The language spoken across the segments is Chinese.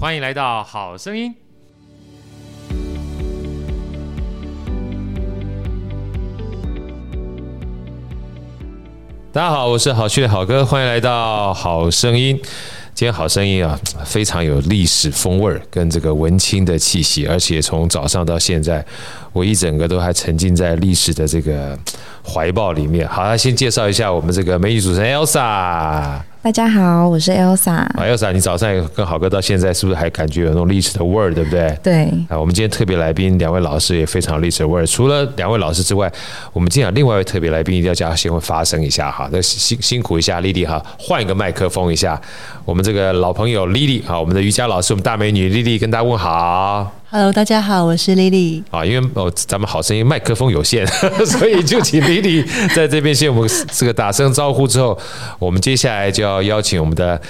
欢迎来到好声音。大家好，我是好趣的好哥，欢迎来到好声音。今天好声音啊，非常有历史风味儿跟这个文青的气息，而且从早上到现在，我一整个都还沉浸在历史的这个怀抱里面。好，先介绍一下我们这个美女主持人 Elsa。大家好，我是 Elsa。啊，Elsa，你早上跟好哥到现在是不是还感觉有那种历史的味儿，对不对？对。啊，我们今天特别来宾两位老师也非常历史的味儿。除了两位老师之外，我们今天有另外一位特别来宾一定要叫他先会发声一下哈，那辛辛苦一下，Lily 哈，换一个麦克风一下。我们这个老朋友 Lily 啊，我们的瑜伽老师，我们大美女 Lily 跟大家问好。Hello，大家好，我是 Lily。啊，因为哦，咱们好声音麦克风有限，所以就请 Lily 在这边先我们这个打声招呼之后，我们接下来就要邀请我们的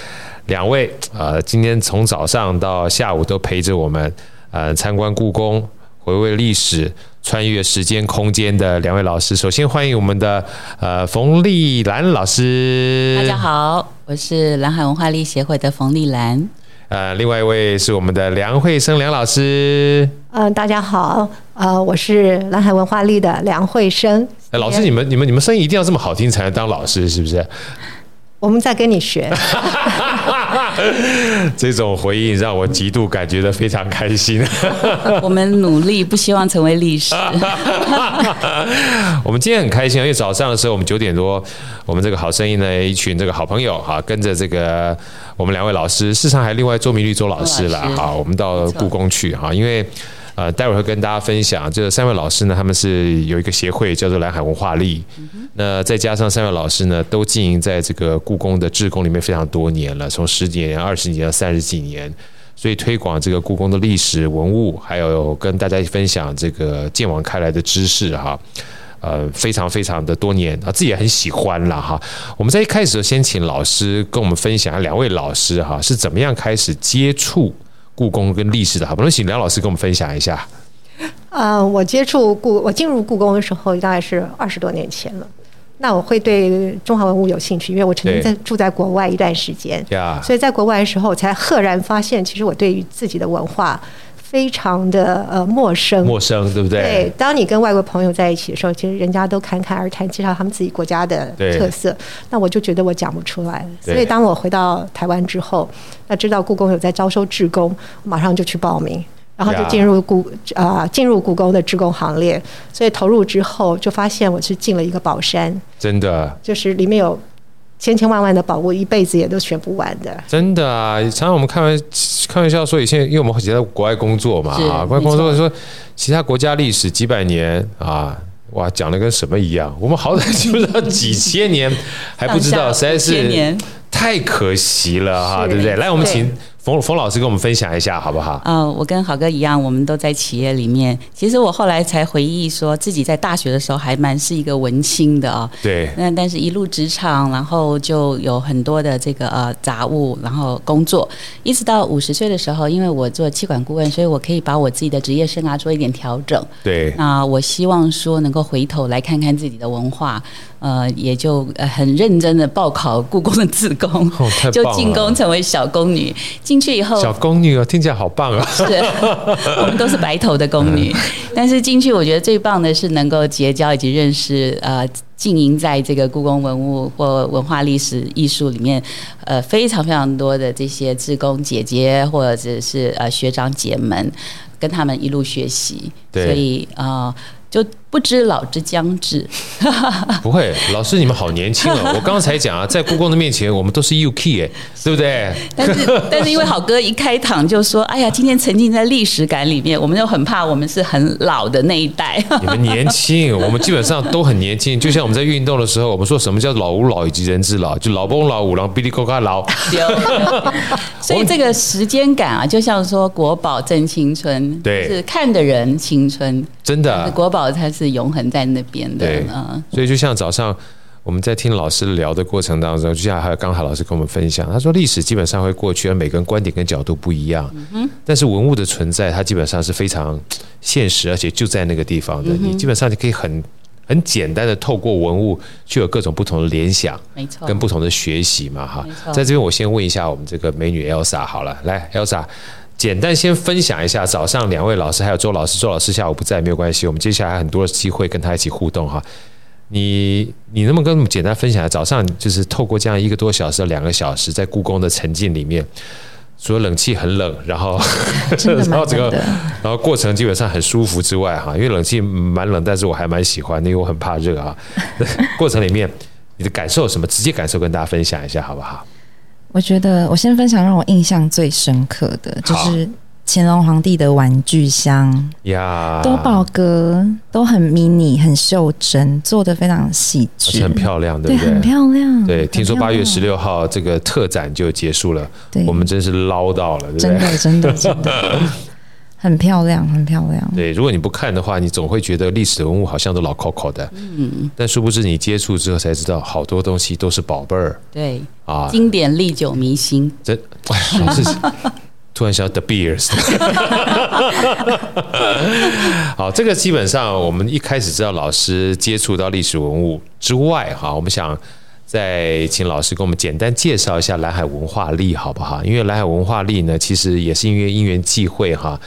两位啊，今天从早上到下午都陪着我们呃参观故宫、回味历史、穿越时间空间的两位老师。首先欢迎我们的呃冯丽兰老师。大家好，我是蓝海文化力协会的冯丽兰。呃，另外一位是我们的梁慧生梁老师。嗯、呃，大家好，呃，我是蓝海文化力的梁慧生。哎，老师，你们、你们、你们声音一定要这么好听才能当老师，是不是？我们在跟你学。这种回应让我极度感觉到非常开心。我们努力，不希望成为历史。我们今天很开心，因为早上的时候，我们九点多，我们这个好声音的一群这个好朋友哈，跟着这个我们两位老师，事实上还另外周明律周老师了哈，我们到故宫去哈，因为。呃，待会儿会跟大家分享，这三位老师呢，他们是有一个协会叫做蓝海文化力。那再加上三位老师呢，都经营在这个故宫的志工里面非常多年了，从十几年、二十年到三十几年，所以推广这个故宫的历史文物，还有跟大家分享这个鉴网开来的知识哈，呃，非常非常的多年啊，自己也很喜欢了哈。我们在一开始先请老师跟我们分享，两位老师哈是怎么样开始接触。故宫跟历史的好，不能请梁老师跟我们分享一下。呃，我接触故，我进入故宫的时候大概是二十多年前了。那我会对中华文物有兴趣，因为我曾经在住在国外一段时间，所以在国外的时候我才赫然发现，其实我对于自己的文化。非常的呃陌生，陌生对不对？对，当你跟外国朋友在一起的时候，其实人家都侃侃而谈，介绍他们自己国家的特色，那我就觉得我讲不出来。所以当我回到台湾之后，那知道故宫有在招收志工，马上就去报名，然后就进入故啊进入故宫的志工行列。所以投入之后，就发现我是进了一个宝山，真的，就是里面有。千千万万的宝物，一辈子也都学不完的。真的啊，常常我们开玩开玩笑说，以前因为我们以前在国外工作嘛，啊，国外工作说其他国家历史几百年啊，哇，讲的跟什么一样？我们好歹就知道几千年，还不知道，实在是太可惜了哈，对不对？来，我们请。冯冯老师跟我们分享一下好不好？嗯、呃，我跟好哥一样，我们都在企业里面。其实我后来才回忆说，自己在大学的时候还蛮是一个文青的啊、哦。对。那但是一路职场，然后就有很多的这个呃杂物，然后工作，一直到五十岁的时候，因为我做气管顾问，所以我可以把我自己的职业生涯做一点调整。对。那我希望说能够回头来看看自己的文化。呃，也就很认真的报考故宫的志工，哦、就进宫成为小宫女。进去以后，小宫女啊，听起来好棒啊！是，我们都是白头的宫女。但是进去，我觉得最棒的是能够结交以及认识呃，经营在这个故宫文物或文化历史艺术里面，呃，非常非常多的这些志工姐姐或者是呃学长姐们，跟他们一路学习。对，所以啊。呃就不知老之将至，不会，老师你们好年轻啊！我刚才讲啊，在故宫的面前，我们都是 UK 哎，对不对？但是 但是因为好哥一开场就说，哎呀，今天沉浸在历史感里面，我们就很怕我们是很老的那一代。你们年轻，我们基本上都很年轻。就像我们在运动的时候，我们说什么叫老吾老以及人之老，就老翁老五郎哔哩咕嘎老。所以这个时间感啊，就像说国宝正青春，对，是看的人青春。真的，国宝才是永恒在那边的。对，所以就像早上我们在听老师聊的过程当中，就像还有刚才老师跟我们分享，他说历史基本上会过去，而每个人观点跟角度不一样。但是文物的存在，它基本上是非常现实，而且就在那个地方的。你基本上就可以很。很简单的透过文物，就有各种不同的联想，没错，跟不同的学习嘛，哈。在这边我先问一下我们这个美女 Elsa 好了，来 Elsa，简单先分享一下早上两位老师还有周老师，周老师下午不在没有关系，我们接下来很多的机会跟他一起互动哈。你你能不能跟我们简单分享一下早上就是透过这样一个多小时、两个小时在故宫的沉浸里面？除了冷气很冷，然后然后整个然后过程基本上很舒服之外哈，因为冷气蛮冷，但是我还蛮喜欢，因为我很怕热啊。过程里面你的感受什么？直接感受跟大家分享一下好不好？我觉得我先分享让我印象最深刻的就是。乾隆皇帝的玩具箱呀，多宝格都很迷你、很袖珍，做的非常细致，很漂亮，对不对？很漂亮。对，听说八月十六号这个特展就结束了，对，我们真是捞到了，对不对？真的，真的，真的，很漂亮，很漂亮。对，如果你不看的话，你总会觉得历史的文物好像都老扣扣的，嗯，但殊不知你接触之后才知道，好多东西都是宝贝儿。对啊，经典历久弥新，这哎，是。突然想到 The Beers，好，这个基本上我们一开始知道老师接触到历史文物之外，哈，我们想再请老师给我们简单介绍一下蓝海文化力，好不好？因为蓝海文化力呢，其实也是因为因缘际会哈，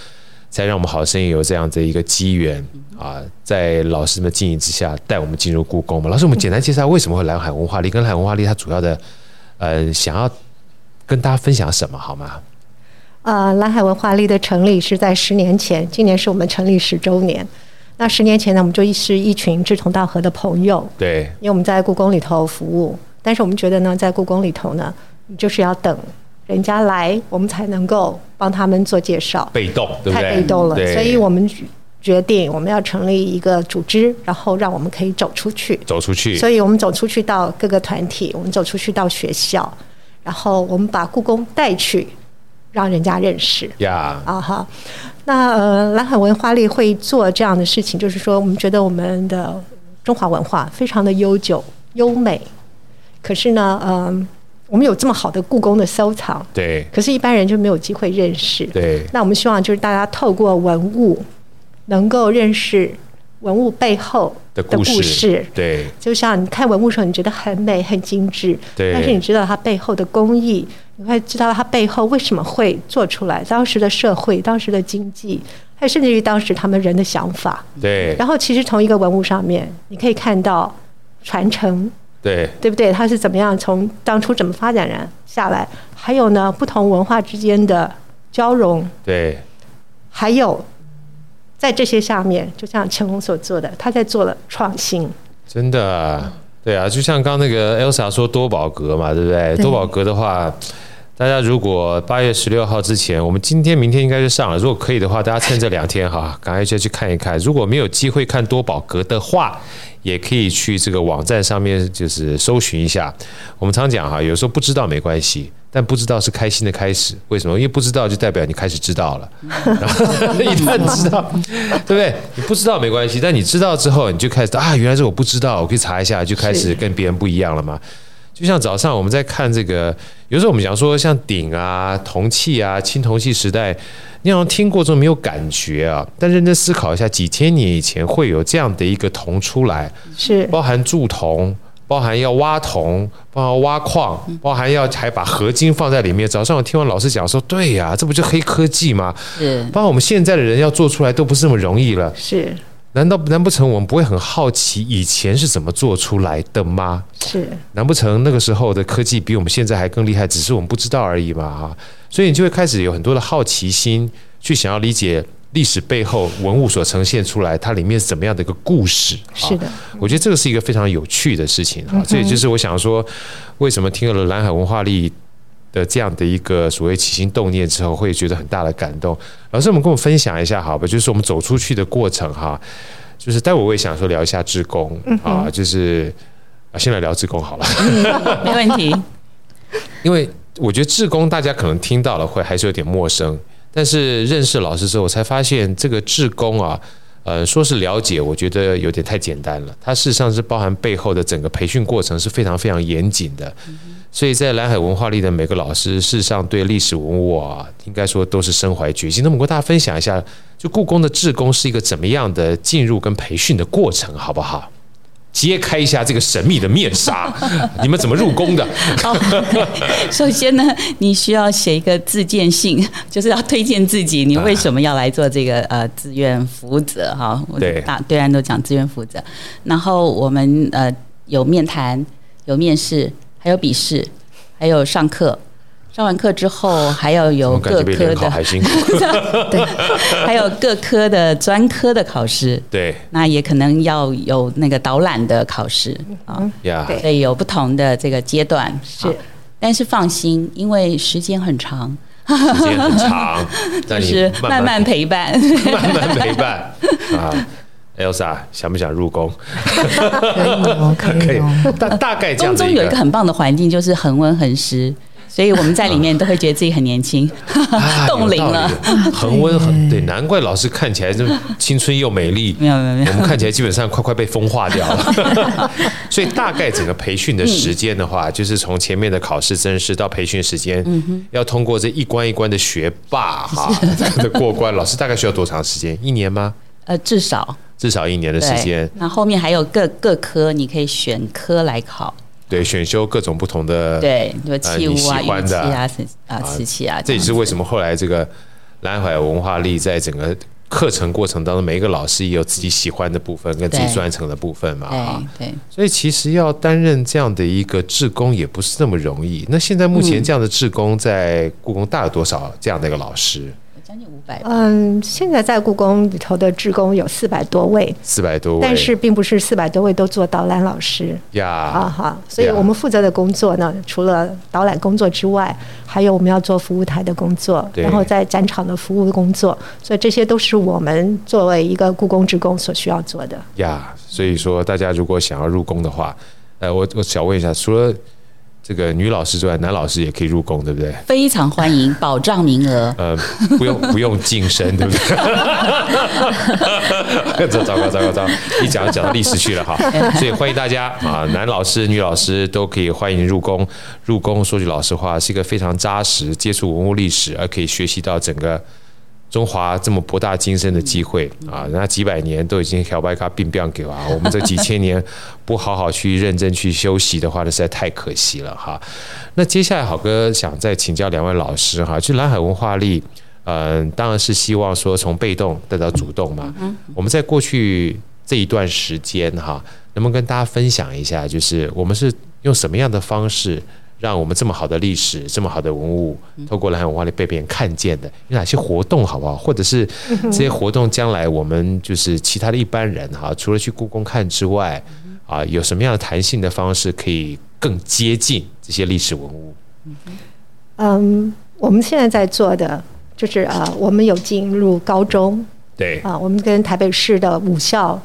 才让我们好声音有这样的一个机缘啊，在老师们经营之下，带我们进入故宫嘛。老师，我们简单介绍为什么会蓝海文化力，跟蓝海文化力它主要的呃，想要跟大家分享什么，好吗？呃，蓝海文化力的成立是在十年前，今年是我们成立十周年。那十年前呢，我们就是一群志同道合的朋友。对，因为我们在故宫里头服务，但是我们觉得呢，在故宫里头呢，你就是要等人家来，我们才能够帮他们做介绍。被动，对不对？太被动了，所以我们决定我们要成立一个组织，然后让我们可以走出去。走出去。所以我们走出去到各个团体，我们走出去到学校，然后我们把故宫带去。让人家认识呀啊哈，那呃蓝海文化力会做这样的事情，就是说我们觉得我们的中华文化非常的悠久优美，可是呢，嗯、呃，我们有这么好的故宫的收藏，对，可是一般人就没有机会认识，对。那我们希望就是大家透过文物能够认识文物背后的故事，对。就像你看文物的时候，你觉得很美很精致，对，但是你知道它背后的工艺。你会知道它背后为什么会做出来，当时的社会、当时的经济，还有甚至于当时他们人的想法。对。然后，其实从一个文物上面，你可以看到传承。对。对不对？它是怎么样从当初怎么发展然下来？还有呢，不同文化之间的交融。对。还有，在这些下面，就像陈红所做的，他在做了创新。真的。对啊，就像刚刚那个 Elsa 说多宝格嘛，对不对？对多宝格的话，大家如果八月十六号之前，我们今天明天应该就上了。如果可以的话，大家趁这两天哈，赶快就去看一看。如果没有机会看多宝格的话，也可以去这个网站上面就是搜寻一下。我们常讲哈，有时候不知道没关系。但不知道是开心的开始，为什么？因为不知道就代表你开始知道了。然 后一旦知道，对不对？你不知道没关系，但你知道之后，你就开始啊，原来是我不知道，我可以查一下，就开始跟别人不一样了嘛。就像早上我们在看这个，有时候我们讲说像鼎啊、铜器啊、青铜器时代，你好像听过之后没有感觉啊，但认真思考一下，几千年以前会有这样的一个铜出来，是包含铸铜。包含要挖铜，包含挖矿，包含要还把合金放在里面。早上我听完老师讲说，对呀、啊，这不就黑科技吗？是。包括我们现在的人要做出来都不是那么容易了。是。难道难不成我们不会很好奇以前是怎么做出来的吗？是。难不成那个时候的科技比我们现在还更厉害，只是我们不知道而已嘛？哈。所以你就会开始有很多的好奇心，去想要理解。历史背后文物所呈现出来，它里面是怎么样的一个故事？是的，我觉得这个是一个非常有趣的事情啊。这也就是我想说，为什么听了蓝海文化力的这样的一个所谓起心动念之后，会觉得很大的感动。老师，我们跟我分享一下好吧？就是我们走出去的过程哈。就是待会我也想说聊一下志工啊，就是啊，先来聊志工好了，没问题。因为我觉得志工大家可能听到了会还是有点陌生。但是认识老师之后，我才发现这个志工啊，呃，说是了解，我觉得有点太简单了。它事实上是包含背后的整个培训过程是非常非常严谨的。所以在蓝海文化里的每个老师，事实上对历史文物啊，应该说都是身怀绝技。那么跟大家分享一下，就故宫的志工是一个怎么样的进入跟培训的过程，好不好？揭开一下这个神秘的面纱，你们怎么入宫的？首先呢，你需要写一个自荐信，就是要推荐自己，你为什么要来做这个呃志愿服务者哈？对，大对岸都讲志愿服务者。然后我们呃有面谈，有面试，还有笔试，还有上课。上完课之后，还要有各科的，还辛苦？对，还有各科的专科的考试，对，那也可能要有那个导览的考试啊，对，所以有不同的这个阶段是，但是放心，因为时间很长，时间很长，就是慢慢陪伴，慢慢陪伴。啊，Elsa 想不想入宫？可以哦，可以哦，大大概这样。宫中有一个很棒的环境，就是恒温恒湿。所以我们在里面都会觉得自己很年轻，冻龄了，恒温很对，难怪老师看起来这么青春又美丽。没有没有没有，我们看起来基本上快快被风化掉了。所以大概整个培训的时间的话，就是从前面的考试、甄试到培训时间，要通过这一关一关的学霸哈的过关，老师大概需要多长时间？一年吗？呃，至少至少一年的时间。那后面还有各各科，你可以选科来考。对，选修各种不同的对，什么器物啊、乐器啊、啊瓷器啊，这也是为什么后来这个蓝海文化力在整个课程过程当中，每一个老师也有自己喜欢的部分跟自己专长的部分嘛，哈，对，所以其实要担任这样的一个志工也不是那么容易。那现在目前这样的志工在故宫大有多少这样的一个老师？嗯，现在在故宫里头的职工有四百多位，四百多位，但是并不是四百多位都做导览老师。呀。啊哈，所以我们负责的工作呢，除了导览工作之外，还有我们要做服务台的工作，然后在展场的服务的工作，所以这些都是我们作为一个故宫职工所需要做的。呀。所以说，大家如果想要入宫的话，呃，我我想问一下，除了这个女老师之外，男老师也可以入宫，对不对？非常欢迎，保障名额。呃，不用不用晋升，对不对？糟糕糟糕糟糕！一讲讲到历史去了哈，所以欢迎大家啊，男老师、女老师都可以欢迎入宫。入宫说句老实话，是一个非常扎实接触文物历史，而可以学习到整个。中华这么博大精深的机会啊，人家几百年都已经小白卡并表给啊，我们这几千年不好好去认真去休息的话，那实在太可惜了哈。那接下来好哥想再请教两位老师哈，就蓝海文化力，嗯，当然是希望说从被动带到主动嘛。我们在过去这一段时间哈，能不能跟大家分享一下，就是我们是用什么样的方式？让我们这么好的历史、这么好的文物，透过蓝海文化里被别人看见的，有哪些活动，好不好？或者是这些活动将来我们就是其他的一般人哈，除了去故宫看之外，啊，有什么样的弹性的方式可以更接近这些历史文物？嗯，我们现在在做的就是啊，我们有进入高中，对啊，我们跟台北市的武校、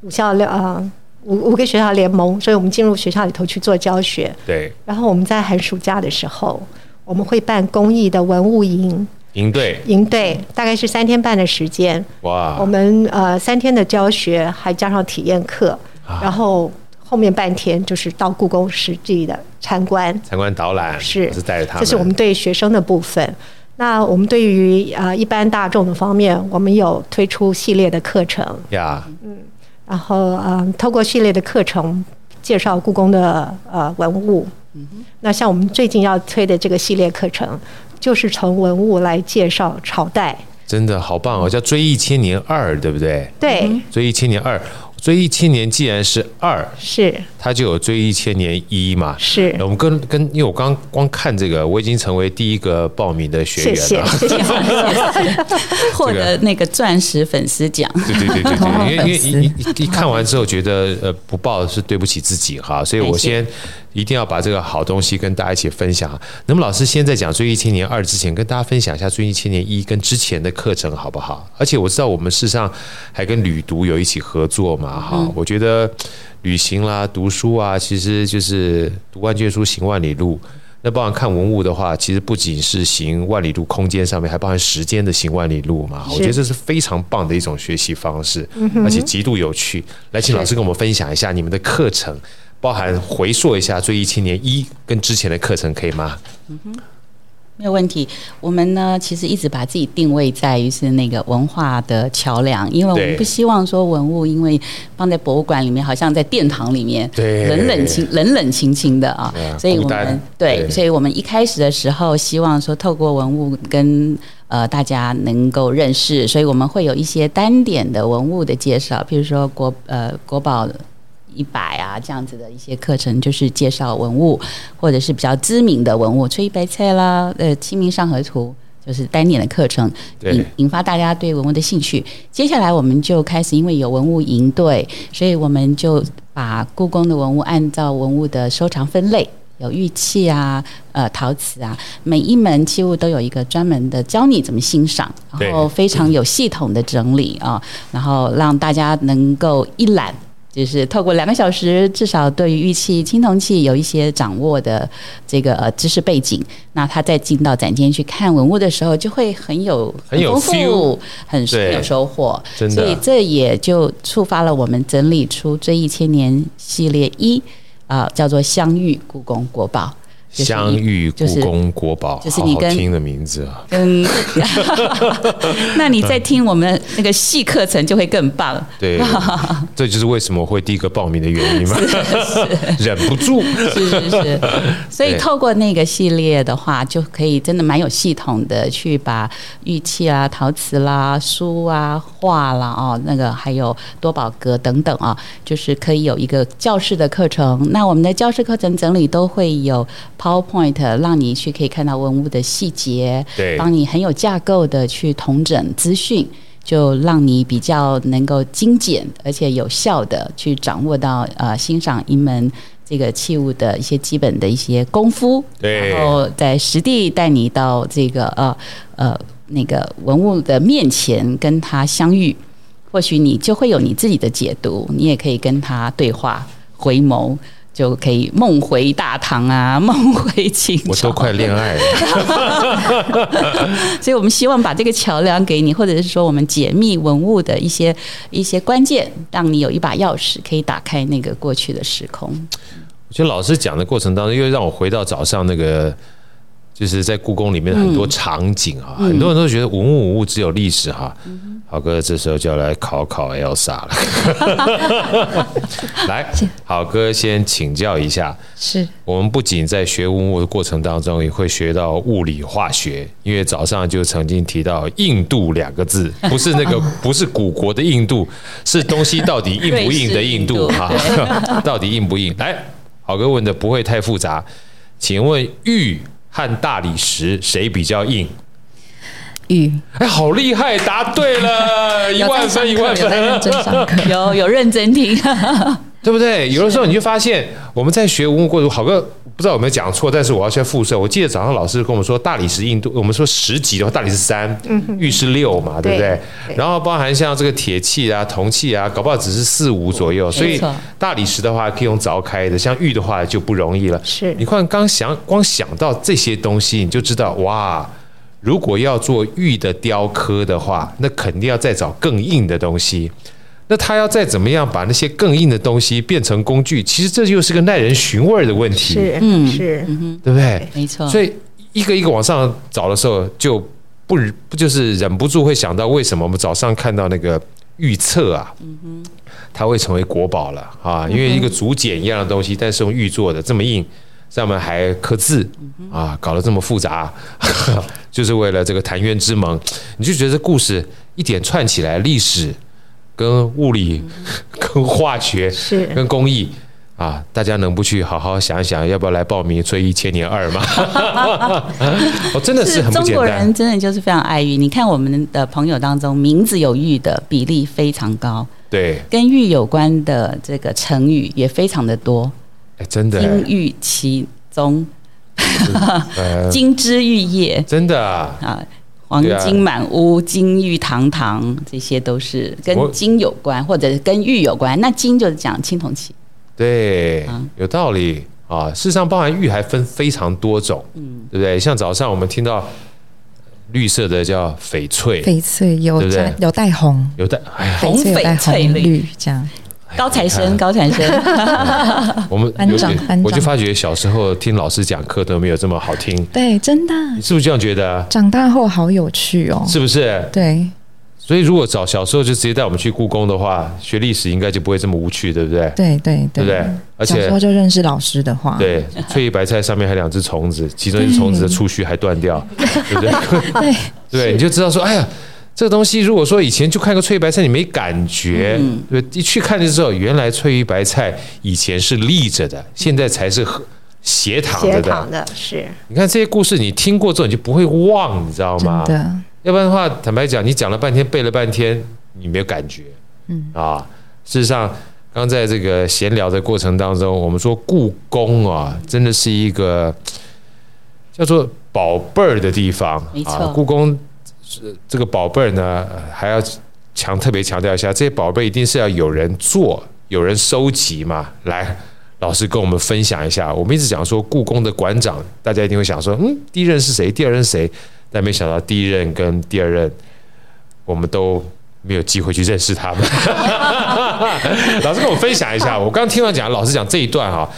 武校啊。五五个学校联盟，所以我们进入学校里头去做教学。对。然后我们在寒暑假的时候，我们会办公益的文物营。营队。营队大概是三天半的时间。哇。我们呃三天的教学，还加上体验课，啊、然后后面半天就是到故宫实际的参观。参观导览。是。是带着他们。这是我们对学生的部分。那我们对于呃一般大众的方面，我们有推出系列的课程。呀。嗯。然后，嗯，透过系列的课程介绍故宫的呃文物。嗯。那像我们最近要推的这个系列课程，就是从文物来介绍朝代。真的好棒哦，叫《追忆千年二》，对不对？对，《追忆千年二》。追忆千年既然是二，是它就有追忆千年一嘛？是。我们跟跟，因为我刚刚光看这个，我已经成为第一个报名的学员了，谢谢，谢谢，获得那个钻石粉丝奖。对对对对对，因为因为一一一看完之后觉得呃不报是对不起自己哈，所以我先。一定要把这个好东西跟大家一起分享。那么老师先在讲《追忆千年二》之前，跟大家分享一下《追忆千年一》跟之前的课程好不好？而且我知道我们事实上还跟旅读有一起合作嘛，哈。我觉得旅行啦、读书啊，其实就是读万卷书，行万里路。那包含看文物的话，其实不仅是行万里路空间上面，还包含时间的行万里路嘛。我觉得这是非常棒的一种学习方式，而且极度有趣。来，请老师跟我们分享一下你们的课程。包含回溯一下《追忆青年一》跟之前的课程可以吗？嗯哼，没有问题。我们呢，其实一直把自己定位在于是那个文化的桥梁，因为我们不希望说文物因为放在博物馆里面，好像在殿堂里面，对，冷冷清冷冷清清的啊。所以我们对，对，所以我们一开始的时候希望说，透过文物跟呃大家能够认识，所以我们会有一些单点的文物的介绍，譬如说国呃国宝。一百啊，这样子的一些课程，就是介绍文物，或者是比较知名的文物，翠玉白菜啦，呃，《清明上河图》就是单点的课程，引引发大家对文物的兴趣。接下来我们就开始，因为有文物营队，所以我们就把故宫的文物按照文物的收藏分类，有玉器啊，呃，陶瓷啊，每一门器物都有一个专门的教你怎么欣赏，然后非常有系统的整理啊，然后让大家能够一览。就是透过两个小时，至少对于玉器、青铜器有一些掌握的这个呃知识背景，那他再进到展间去看文物的时候，就会很有很丰富、很很有收获。所以这也就触发了我们整理出这一千年系列一啊、呃，叫做“相遇故宫国宝”。相遇故宫国宝，就是你听的名字啊。嗯，那你在听我们那个戏课程就会更棒。对，这就是为什么我会第一个报名的原因嘛。忍不住。是是是。所以透过那个系列的话，就可以真的蛮有系统的去把玉器啊、陶瓷啦、书啊、画啦哦，那个还有多宝格等等啊，就是可以有一个教室的课程。那我们的教室课程整理都会有。PowerPoint 让你去可以看到文物的细节，对，帮你很有架构的去统整资讯，就让你比较能够精简而且有效的去掌握到呃欣赏一门这个器物的一些基本的一些功夫，对，然后在实地带你到这个呃呃那个文物的面前跟他相遇，或许你就会有你自己的解读，你也可以跟他对话回眸。就可以梦回大唐啊，梦回清朝。我都快恋爱了，所以我们希望把这个桥梁给你，或者是说我们解密文物的一些一些关键，让你有一把钥匙可以打开那个过去的时空。我觉得老师讲的过程当中，又让我回到早上那个。就是在故宫里面很多场景啊，嗯、很多人都觉得文物文物只有历史哈。嗯、郝哥这时候就要来考考 Elsa 了。来，好哥先请教一下。是我们不仅在学文物的过程当中，也会学到物理化学。因为早上就曾经提到印度两个字，不是那个不是古国的印度，是东西到底硬不硬的印度哈？到底硬不硬？来，好哥问的不会太复杂，请问玉。和大理石谁比较硬？玉。哎，好厉害，答对了，一万分，一万分。有 有认真听，对不对？有的时候你就发现，我们在学文物过程，好个。不知道有没有讲错，但是我要先复述。我记得早上老师跟我们说，大理石硬度，我们说十级的话，大理石三，玉是六嘛，对不对？然后包含像这个铁器啊、铜器啊，搞不好只是四五左右。所以大理石的话可以用凿开的，像玉的话就不容易了。是你看刚想光想到这些东西，你就知道哇，如果要做玉的雕刻的话，那肯定要再找更硬的东西。那他要再怎么样把那些更硬的东西变成工具，其实这又是个耐人寻味的问题。是，嗯，是，对不对？没错。所以一个一个往上找的时候，就不不就是忍不住会想到，为什么我们早上看到那个预测啊，嗯哼，它会成为国宝了啊？因为一个竹简一样的东西，但是用玉做的这么硬，上面还刻字啊，搞得这么复杂，就是为了这个澶渊之盟。你就觉得这故事一点串起来，历史。跟物理、跟化学、是跟工艺啊，大家能不去好好想一想，要不要来报名追一千年二吗？我 真的是很。中国人真的就是非常爱玉。你看我们的朋友当中，名字有玉的比例非常高。对，跟玉有关的这个成语也非常的多。哎，真的，金玉其中，金枝玉叶，真的啊。啊黄金满屋，金玉堂堂，这些都是跟金有关，或者是跟玉有关。那金就是讲青铜器，对，有道理啊。事实上，包含玉还分非常多种，嗯，对不对？像早上我们听到绿色的叫翡翠，翡翠有对不对？有带红，有带红翡翠绿这样。高材生，高材生。我们班长，我就发觉小时候听老师讲课都没有这么好听。对，真的。你是不是这样觉得？长大后好有趣哦。是不是？对。所以如果早小时候就直接带我们去故宫的话，学历史应该就不会这么无趣，对不对？对对对，对不对？而且小时候就认识老师的话，对，翠玉白菜上面还两只虫子，其中一只虫子的触须还断掉，对不对？对对，你就知道说，哎呀。这个东西，如果说以前就看个翠玉白菜，你没感觉，嗯、对，一去看就知道，原来翠玉白菜以前是立着的，现在才是斜躺着的。斜躺的是。你看这些故事，你听过之后，你就不会忘，你知道吗？对。要不然的话，坦白讲，你讲了半天，背了半天，你没有感觉。嗯。啊，事实上，刚在这个闲聊的过程当中，我们说故宫啊，真的是一个叫做宝贝儿的地方。没错。啊，故宫。是这个宝贝儿呢，还要强特别强调一下，这些宝贝一定是要有人做、有人收集嘛。来，老师跟我们分享一下。我们一直讲说，故宫的馆长，大家一定会想说，嗯，第一任是谁？第二任谁？但没想到第一任跟第二任，我们都没有机会去认识他们。老师跟我们分享一下，我刚听完讲，老师讲这一段哈，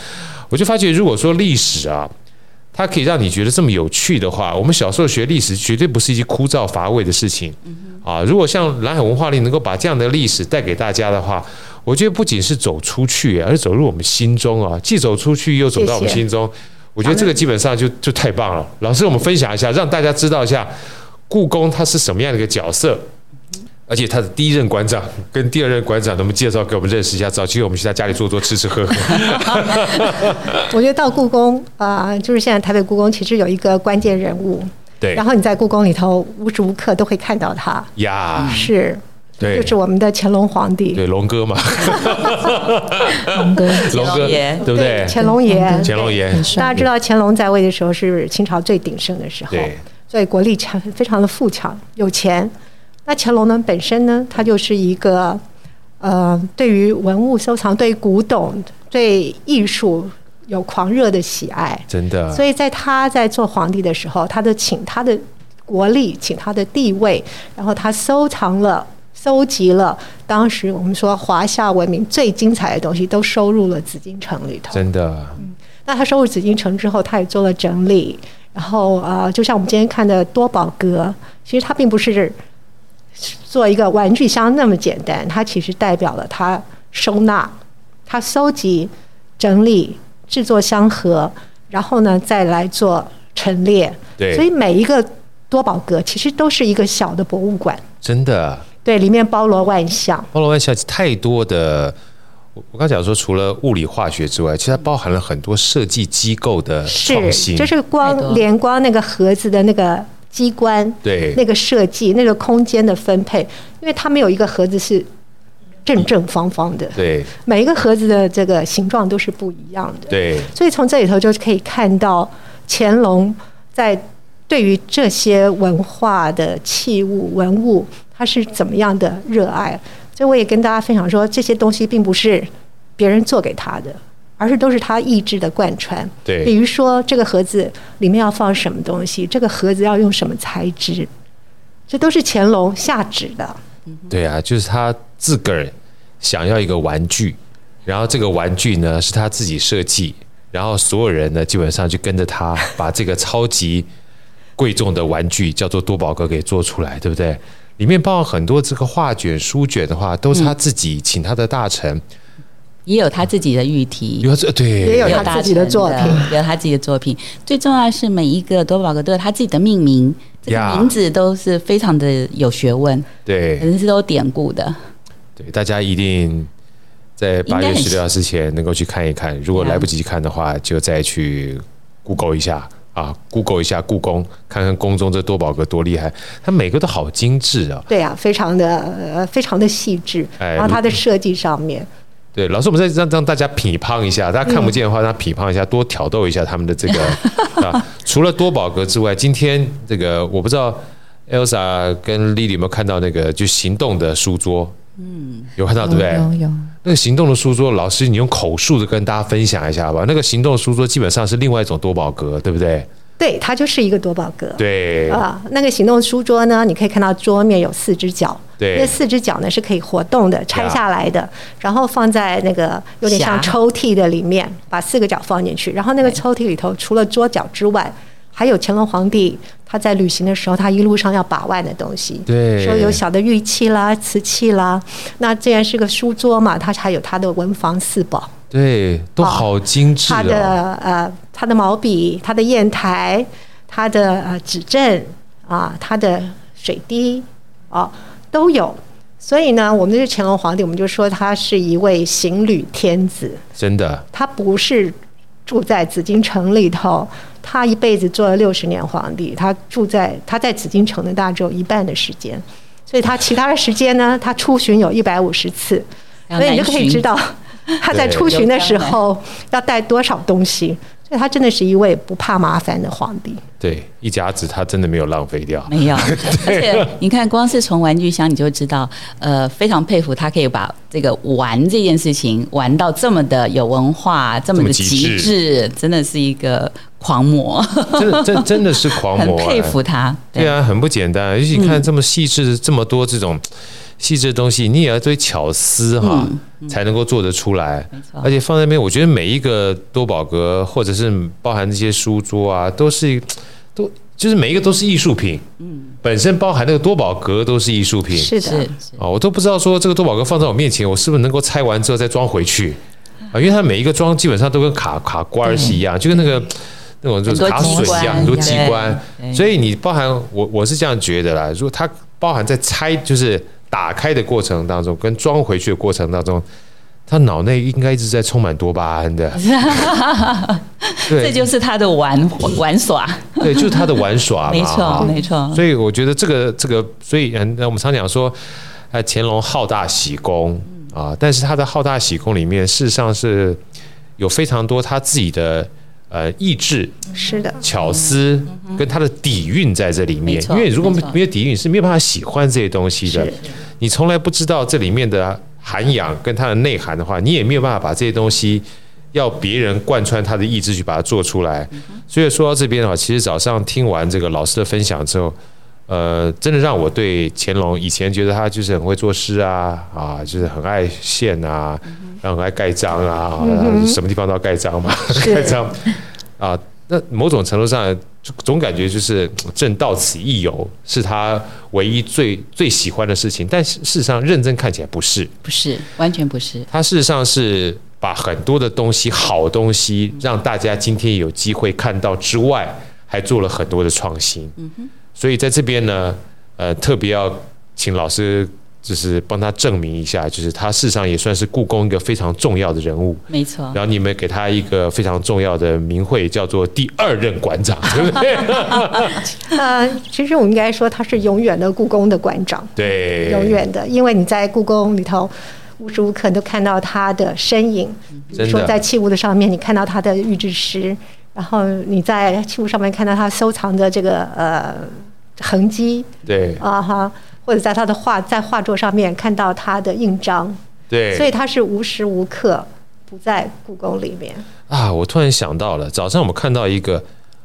我就发觉，如果说历史啊。它可以让你觉得这么有趣的话，我们小时候学历史绝对不是一件枯燥乏味的事情啊！如果像蓝海文化力能够把这样的历史带给大家的话，我觉得不仅是走出去，而是走入我们心中啊！既走出去又走到我们心中，谢谢。我觉得这个基本上就就太棒了。老师，我们分享一下，让大家知道一下故宫它是什么样的一个角色。而且他的第一任馆长跟第二任馆长，能不能介绍给我们认识一下？早期我们去他家里坐坐、吃吃喝喝。我觉得到故宫啊、呃，就是现在台北故宫，其实有一个关键人物。对。然后你在故宫里头无时无刻都会看到他。呀。是。对。就是我们的乾隆皇帝。对，龙哥嘛。龙哥。龙哥，对不对？乾隆爷。乾隆爷。大家知道乾隆在位的时候是清朝最鼎盛的时候。对。所以国力强，非常的富强，有钱。那乾隆呢？本身呢，他就是一个，呃，对于文物收藏、对古董、对艺术有狂热的喜爱。真的。所以在他在做皇帝的时候，他就请他的国力，请他的地位，然后他收藏了、收集了当时我们说华夏文明最精彩的东西，都收入了紫禁城里头。真的。嗯。那他收入紫禁城之后，他也做了整理。然后啊、呃，就像我们今天看的多宝阁，其实它并不是。做一个玩具箱那么简单，它其实代表了它收纳、它收集、整理、制作箱盒，然后呢再来做陈列。对，所以每一个多宝格其实都是一个小的博物馆。真的。对，里面包罗万象。包罗万象，太多的。我我刚讲说，除了物理化学之外，其实它包含了很多设计机构的创新。是，就是光连光那个盒子的那个。机关对。那个设计，那个空间的分配，因为它没有一个盒子是正正方方的，对，每一个盒子的这个形状都是不一样的，对，所以从这里头就可以看到乾隆在对于这些文化的器物文物，他是怎么样的热爱。所以我也跟大家分享说，这些东西并不是别人做给他的。而是都是他意志的贯穿。对，比如说这个盒子里面要放什么东西，这个盒子要用什么材质，这都是乾隆下旨的。对啊，就是他自个儿想要一个玩具，然后这个玩具呢是他自己设计，然后所有人呢基本上就跟着他把这个超级贵重的玩具叫做多宝格给做出来，对不对？里面包含很多这个画卷、书卷的话，都是他自己请他的大臣。也有他自己的玉题，有这对，也有他自己的作品，有他自己的作品。最重要的是每一个多宝格都有他自己的命名，这个名字都是非常的有学问，对，可能是都典故的。对，大家一定在八月十六号之前能够去看一看。如果来不及看的话，就再去 Google 一下啊，Google 一下故宫，看看宫中这多宝格多厉害。它每个都好精致啊，对啊，非常的呃，非常的细致。然后它的设计上面。对，老师，我们再让让大家匹乓一下，大家看不见的话，让他匹乓一下，多挑逗一下他们的这个 啊。除了多宝格之外，今天这个我不知道，Elsa 跟 Lily 有没有看到那个就行动的书桌？嗯，有看到对不对？有有。那个行动的书桌，老师你用口述的跟大家分享一下吧。那个行动的书桌基本上是另外一种多宝格，对不对？对，它就是一个多宝阁。对。啊，那个行动书桌呢，你可以看到桌面有四只脚。对，那四只脚呢是可以活动的，拆下来的，然后放在那个有点像抽屉的里面，把四个脚放进去，然后那个抽屉里头除了桌角之外，还有乾隆皇帝他在旅行的时候，他一路上要把玩的东西，对，说有小的玉器啦、瓷器啦。那既然是个书桌嘛，它还有它的文房四宝，对，都好精致、哦。他的呃，他的毛笔，他的砚台，他的呃指针啊，他的水滴啊都有。所以呢，我们这个乾隆皇帝，我们就说他是一位行旅天子，真的，他不是。住在紫禁城里头，他一辈子做了六十年皇帝。他住在他在紫禁城的大概只有一半的时间，所以他其他的时间呢，他出巡有一百五十次，所以你就可以知道 他在出巡的时候要带多少东西。所以他真的是一位不怕麻烦的皇帝。对，一甲子他真的没有浪费掉。没有，而且你看，光是从玩具箱你就知道，呃，非常佩服他可以把这个玩这件事情玩到这么的有文化，这么的极致，真的是一个狂魔。真的，真真的是狂魔，很佩服他。对啊，很不简单。而且你看这么细致的这么多这种。细致的东西，你也要堆巧思哈，才能够做得出来。没错，而且放在那边，我觉得每一个多宝格，或者是包含这些书桌啊，都是都就是每一个都是艺术品。嗯，本身包含那个多宝格都是艺术品。是的，啊，我都不知道说这个多宝格放在我面前，我是不是能够拆完之后再装回去啊？因为它每一个装基本上都跟卡卡关是一样，就跟那个那种就是卡榫一样，很多机关。所以你包含我我是这样觉得啦，如果它包含在拆就是。打开的过程当中，跟装回去的过程当中，他脑内应该一直在充满多巴胺的。对，这就是他的玩玩耍。对，就是他的玩耍嘛。没错，没错。所以我觉得这个这个，所以嗯，我们常讲说，哎，乾隆好大喜功啊，但是他的好大喜功里面，事实上是有非常多他自己的。呃，意志是的，巧思跟他的底蕴在这里面，因为如果没有底蕴，是没有办法喜欢这些东西的。你从来不知道这里面的涵养跟它的内涵的话，你也没有办法把这些东西要别人贯穿他的意志去把它做出来。所以说到这边的话，其实早上听完这个老师的分享之后，呃，真的让我对乾隆以前觉得他就是很会作诗啊，啊，就是很爱献啊。然后爱盖章啊，什么地方都要盖章嘛，盖章啊。那某种程度上，总感觉就是朕到此一游，是他唯一最最喜欢的事情。但是事实上，认真看起来不是，不是，完全不是。他事实上是把很多的东西，好东西，让大家今天有机会看到之外，还做了很多的创新。嗯哼。所以在这边呢，呃，特别要请老师。就是帮他证明一下，就是他事实上也算是故宫一个非常重要的人物，没错。然后你们给他一个非常重要的名讳，叫做第二任馆长，对不对？呃，其实我们应该说他是永远的故宫的馆长，对，永远的，因为你在故宫里头无时无刻都看到他的身影，比如说在器物的上面，你看到他的御制诗，然后你在器物上面看到他收藏的这个呃痕迹，对，啊哈。或者在他的画在画作上面看到他的印章，对，所以他是无时无刻不在故宫里面啊！我突然想到了，早上我们看到一个，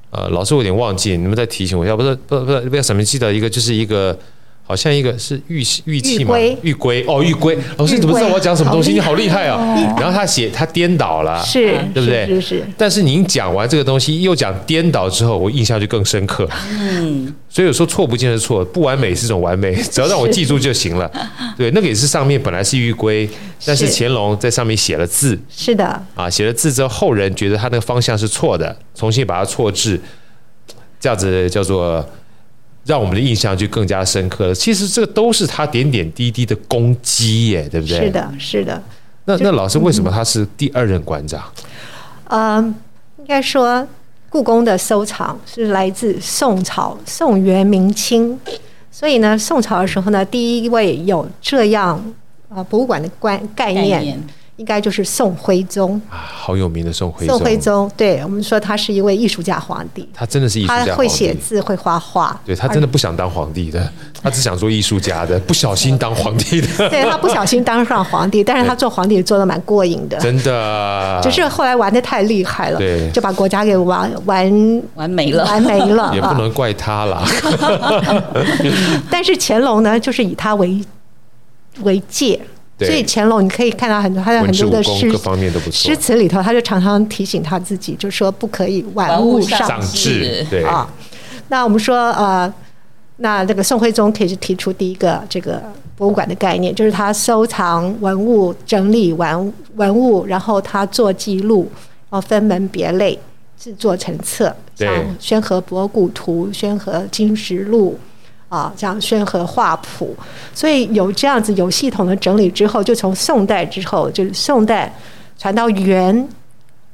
呃，老师我有点忘记，你们再提醒我一下，不是不是不是不要什么记得一个，就是一个。好像一个是玉玉器嘛，玉龟哦，玉龟。老师，你怎么知道我要讲什么东西？你好厉害啊！然后他写他颠倒了，是，对不对？是是。但是您讲完这个东西，又讲颠倒之后，我印象就更深刻。嗯。所以有时候错不见得错，不完美是一种完美，只要让我记住就行了。对，那个也是上面本来是玉龟，但是乾隆在上面写了字。是的。啊，写了字之后，后人觉得他那个方向是错的，重新把它错置，这样子叫做。让我们的印象就更加深刻了。其实这个都是他点点滴滴的攻击耶，对不对？是的，是的。那那老师为什么他是第二任馆长？嗯，应该说故宫的收藏是来自宋朝、宋元明清，所以呢，宋朝的时候呢，第一位有这样啊博物馆的观概念。应该就是宋徽宗啊，好有名的宋徽宗。宋徽宗，对我们说他是一位艺术家皇帝，他真的是艺术家皇帝，他会写字，会画画。对，他真的不想当皇帝的，他只想做艺术家的，不小心当皇帝的。对，他不小心当上皇帝，但是他做皇帝也做的蛮过瘾的，真的。只是后来玩的太厉害了，对，就把国家给玩玩玩没了，玩没了，也不能怪他啦。但是乾隆呢，就是以他为为戒。所以乾隆，你可以看到很多他的很多的诗各方面都不错。诗词里头，他就常常提醒他自己，就说不可以玩物丧志。对啊，那我们说呃，那这个宋徽宗可以是提出第一个这个博物馆的概念，就是他收藏文物、整理完文物，然后他做记录，然后分门别类制作成册，像《宣和博古图》《宣和金石录》。啊，像《宣和画谱》，所以有这样子有系统的整理之后，就从宋代之后，就是宋代传到元、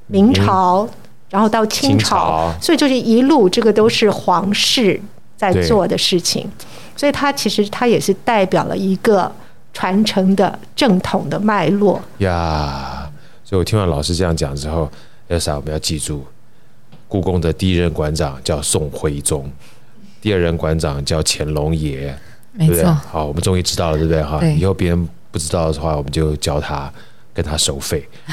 明朝，嗯、然后到清朝，清朝，所以就是一路这个都是皇室在做的事情，所以它其实它也是代表了一个传承的正统的脉络。呀。所以我听完老师这样讲之后，Elsa，我们要记住，故宫的第一任馆长叫宋徽宗。第二任馆长叫乾隆爷，对不对。好，我们终于知道了，对不对？哈，以后别人不知道的话，我们就教他，跟他收费。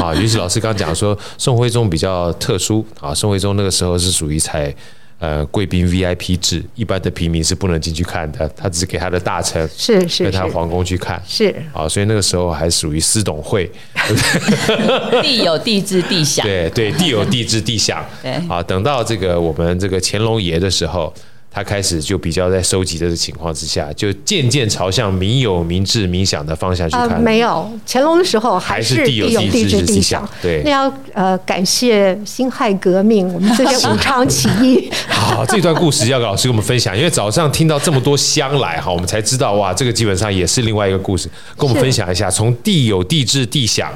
啊，于是老师刚刚讲说，宋徽宗比较特殊啊，宋徽宗那个时候是属于才。呃，贵宾 VIP 制，一般的平民是不能进去看的，他只给他的大臣，是是，跟他皇宫去看，是啊，所以那个时候还属于私董会 地有地质地享，对对，地有地质地享，对啊，等到这个我们这个乾隆爷的时候。他开始就比较在收集的情况之下，就渐渐朝向民有、民治、民享的方向去看。呃、没有，乾隆的时候还是地有、地治、地享。对，那要呃感谢辛亥革命，我们这些武昌起义。好，这段故事要跟老师跟我们分享，因为早上听到这么多香来哈，我们才知道哇，这个基本上也是另外一个故事，跟我们分享一下，从地有、地治、地享，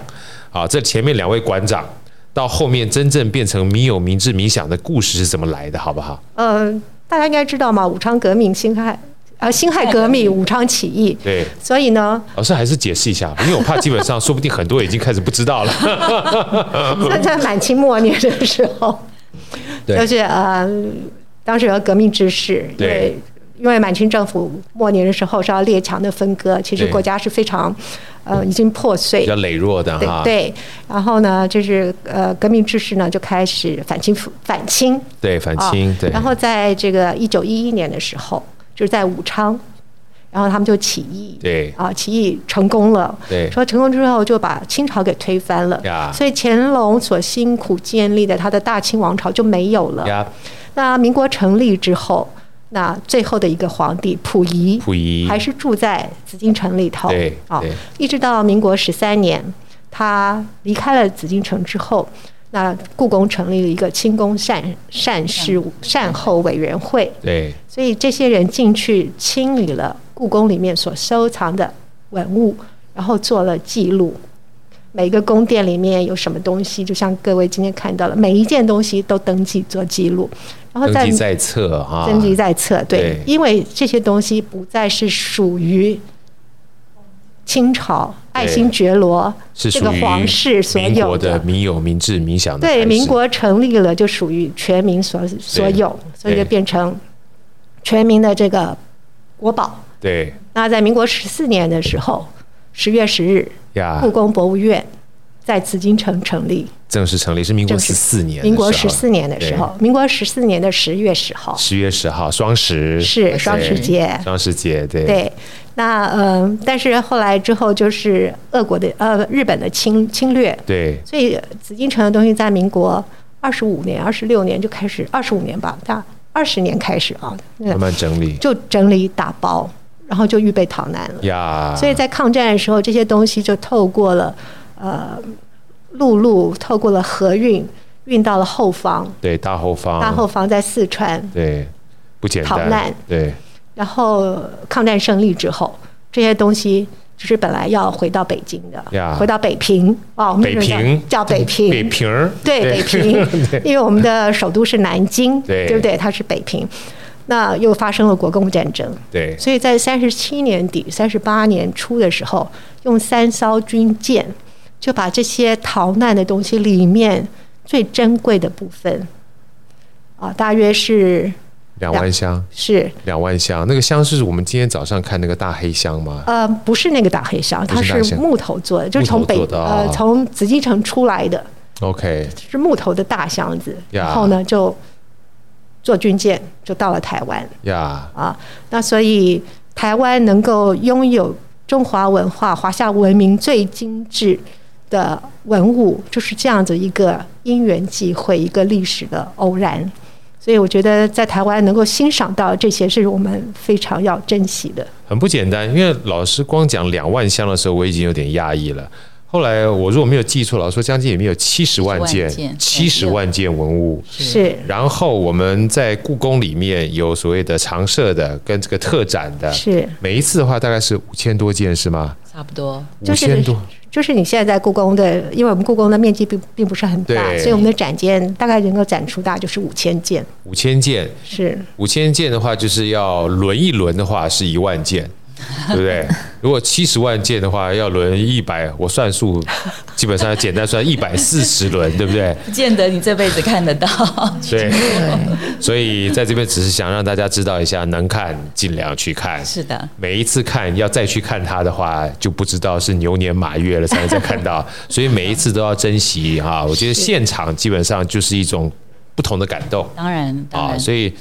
啊，这前面两位馆长到后面真正变成民有、民治、民享的故事是怎么来的，好不好？嗯、呃。大家应该知道嘛，武昌革命、辛亥啊，辛亥革命、武昌起义。对，所以呢，老师还是解释一下，因为我怕基本上 说不定很多人已经开始不知道了。在在满清末年的时候，对就是呃，当时有革命志士，对。因为满清政府末年的时候是要列强的分割，其实国家是非常，呃，已经破碎，比较羸弱的哈。对，然后呢，就是呃，革命志士呢就开始反清反清。对，反清。对。然后在这个一九一一年的时候，就是在武昌，然后他们就起义。对。啊，起义成功了。对。说成功之后就把清朝给推翻了。呀。所以乾隆所辛苦建立的他的大清王朝就没有了。呀。那民国成立之后。那最后的一个皇帝溥仪，溥仪。还是住在紫禁城里头，对，啊，一直到民国十三年，他离开了紫禁城之后，那故宫成立了一个清宫善善事善后委员会，对，所以这些人进去清理了故宫里面所收藏的文物，然后做了记录。每个宫殿里面有什么东西，就像各位今天看到了，每一件东西都登记做记录，然后登记在册啊，登记在册，对，对，因为这些东西不再是属于清朝爱新觉罗这个皇室所有的民有、民治、民享的，对，民国成立了就属于全民所所有，所以就变成全民的这个国宝。对，那在民国十四年的时候，十月十日。故宫博物院在紫禁城成立，正式成立是民国十四年。民国十四年的时候，民国十四年的十月十号，十月十号双十。是双十节，双十节对。对。那嗯、呃，但是后来之后就是俄国的呃日本的侵侵略，对，所以紫禁城的东西在民国二十五年、二十六年就开始，二十五年吧，大二十年开始啊，慢慢整理，就整理打包。然后就预备逃难了。呀。所以在抗战的时候，这些东西就透过了呃陆路，透过了河运，运到了后方。对，大后方。大后方在四川。对，不简单。逃难。对。然后抗战胜利之后，这些东西就是本来要回到北京的，yeah. 回到北平哦，北平叫北平。北平。对，北平，因为我们的首都是南京，对，对不对？它是北平。那又发生了国共战争，对，所以在三十七年底、三十八年初的时候，用三艘军舰就把这些逃难的东西里面最珍贵的部分，啊，大约是两万箱，是两万箱。那个箱是我们今天早上看那个大黑箱吗？呃，不是那个大黑箱，它是木头做的，就是从北呃从紫禁城出来的。OK，是木头的大箱子，然后呢就。坐军舰就到了台湾呀.啊，那所以台湾能够拥有中华文化、华夏文明最精致的文物，就是这样子一个因缘际会，一个历史的偶然。所以我觉得在台湾能够欣赏到这些，是我们非常要珍惜的。很不简单，因为老师光讲两万箱的时候，我已经有点压抑了。后来我如果没有记错，老师说将近里面有七十万件，七十万件文物是。然后我们在故宫里面有所谓的常设的跟这个特展的，是。每一次的话大概是五千多件，是吗？差不多，五千多。就是你现在在故宫的，因为我们故宫的面积并并不是很大，所以我们的展件大概能够展出大概就是五千件。五千件是五千件的话，就是要轮一轮的话是一万件。对不对？如果七十万件的话，要轮一百，我算数基本上简单算一百四十轮，对不对？不见得你这辈子看得到。对，所以在这边只是想让大家知道一下，能看尽量去看。是的，每一次看要再去看它的话，就不知道是牛年马月了才能再看到，所以每一次都要珍惜哈。我觉得现场基本上就是一种不同的感动。当然，当然，所以。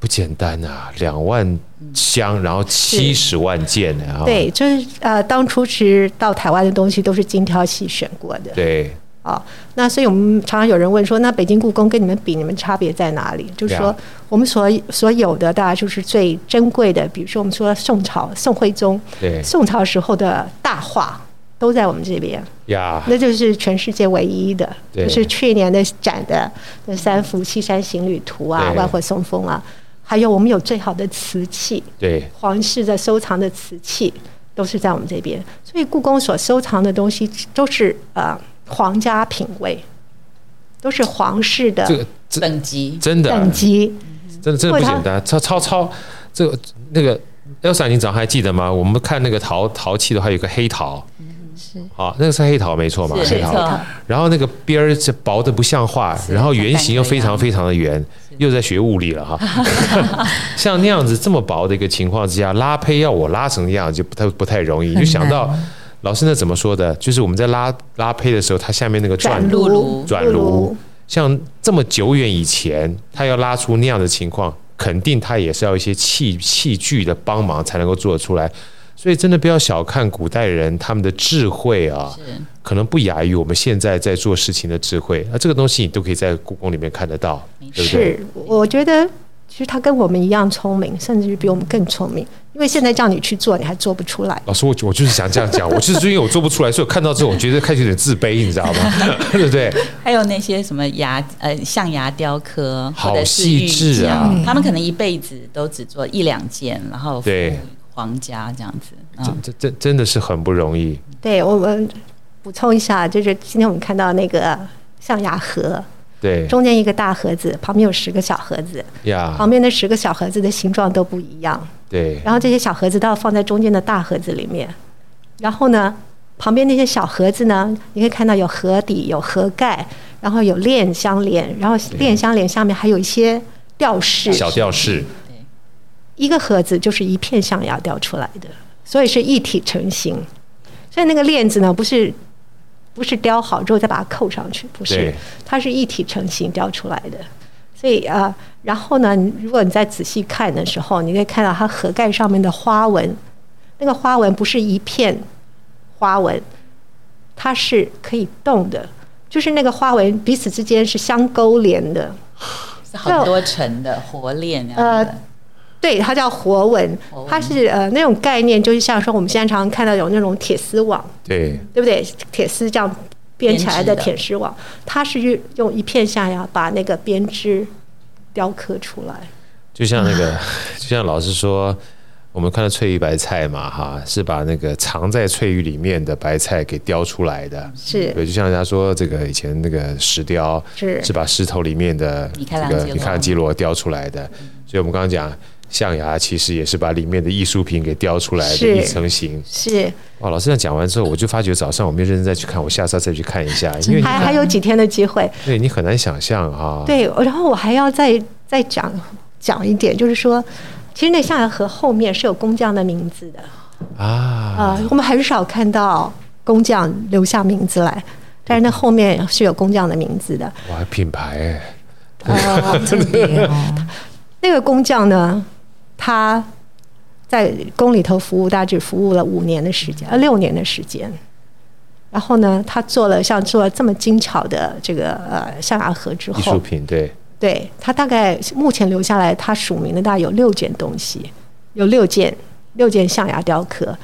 不简单啊，两万箱，然后七十万件呢。对，就是呃，当初其实到台湾的东西都是精挑细选过的。对。哦，那所以我们常常有人问说，那北京故宫跟你们比，你们差别在哪里？就是说，我们所所有的，大家就是最珍贵的，比如说我们说宋朝宋徽宗，对，宋朝时候的大画。都在我们这边呀，那就是全世界唯一的，就是去年的展的那三幅《西山行旅图》啊，《万壑松风》啊。还有我们有最好的瓷器，对，皇室的收藏的瓷器都是在我们这边，所以故宫所收藏的东西都是呃皇家品味，都是皇室的这个等级，真的等级，真的真的不简单。超超超，这个那个 Elsa，你早上还记得吗？我们看那个陶陶器的话，有个黑陶。好，那个是黑陶没错嘛？黑陶。然后那个边儿是薄的不像话，然后圆形又非常非常的圆，又在学物理了哈。像那样子这么薄的一个情况之下，拉胚要我拉成那样就不太不太容易。就想到老师那怎么说的？就是我们在拉拉胚的时候，它下面那个转炉转炉，像这么久远以前，它要拉出那样的情况，肯定它也是要一些器器具的帮忙才能够做得出来。所以真的不要小看古代人他们的智慧啊，可能不亚于我们现在在做事情的智慧。那这个东西你都可以在故宫里面看得到，对不对？是，我觉得其实他跟我们一样聪明，甚至于比我们更聪明。因为现在叫你去做，你还做不出来。老师，我我就是想这样讲，我就是因为我做不出来，所以我看到之后，我觉得开始有点自卑，你知道吗？对不对？还有那些什么牙呃象牙雕刻，好细致啊！他们可能一辈子都只做一两件，然后对。皇家这样子，这这这真的是很不容易。对，我们补充一下，就是今天我们看到那个象牙盒，对，中间一个大盒子，旁边有十个小盒子，呀，旁边的十个小盒子的形状都不一样，对。然后这些小盒子都要放在中间的大盒子里面，然后呢，旁边那些小盒子呢，你可以看到有盒底、有盒盖，然后有链相连，然后链相连下面还有一些吊饰，小吊饰。一个盒子就是一片象牙雕出来的，所以是一体成型。所以那个链子呢，不是不是雕好之后再把它扣上去，不是，它是一体成型雕出来的。所以啊、呃，然后呢，如果你再仔细看的时候，你可以看到它盒盖上面的花纹，那个花纹不是一片花纹，它是可以动的，就是那个花纹彼此之间是相勾连的，是很多层的活链呃。对，它叫活纹，它是呃那种概念，就是像说我们现在常常看到有那种铁丝网，对，对不对？铁丝这样编起来的铁丝网，它是用一片象牙把那个编织雕刻出来。就像那个，就像老师说，我们看到翠玉白菜嘛，哈，是把那个藏在翠玉里面的白菜给雕出来的。是，对，就像人家说，这个以前那个石雕是是把石头里面的这个米开朗基罗雕出来的。所以我们刚刚讲。象牙其实也是把里面的艺术品给雕出来的一层形。是哦，老师这样讲完之后，我就发觉早上我没有认真再去看，我下次再去看一下，因为还还有几天的机会。对，你很难想象哈。对，然后我还要再再讲讲一点，就是说，其实那象牙盒后面是有工匠的名字的啊啊、呃，我们很少看到工匠留下名字来，但是那后面是有工匠的名字的。哇，品牌哎，啊，特别哦。那个工匠呢？他在宫里头服务，大致服务了五年的时间，呃，六年的时间。然后呢，他做了像做了这么精巧的这个呃象牙盒之后，艺术品对，对他大概目前留下来，他署名的大概有六件东西，有六件六件象牙雕刻。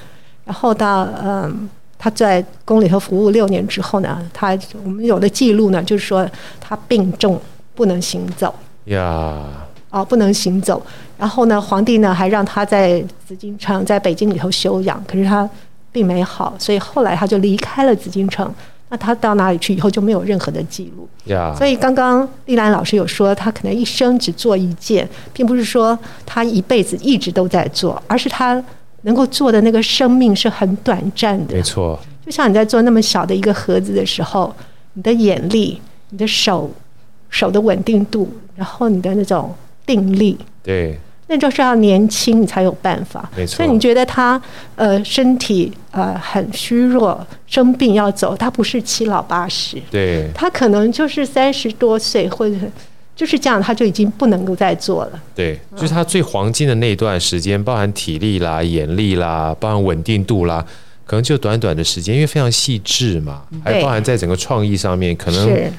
然后到嗯，他在宫里头服务六年之后呢，他我们有的记录呢，就是说他病重不能行走呀，哦，不能行走。然后呢，皇帝呢还让他在紫禁城，在北京里头休养，可是他。并没好，所以后来他就离开了紫禁城。那他到哪里去以后就没有任何的记录。所以刚刚丽兰老师有说，他可能一生只做一件，并不是说他一辈子一直都在做，而是他能够做的那个生命是很短暂的。没错，就像你在做那么小的一个盒子的时候，你的眼力、你的手手的稳定度，然后你的那种定力，对。那就是要年轻，你才有办法。没错。所以你觉得他呃身体呃很虚弱，生病要走，他不是七老八十，对，他可能就是三十多岁，或者就是这样，他就已经不能够再做了。对，就是他最黄金的那段时间，包含体力啦、眼力啦，包含稳定度啦，可能就短短的时间，因为非常细致嘛，还包含在整个创意上面，可能。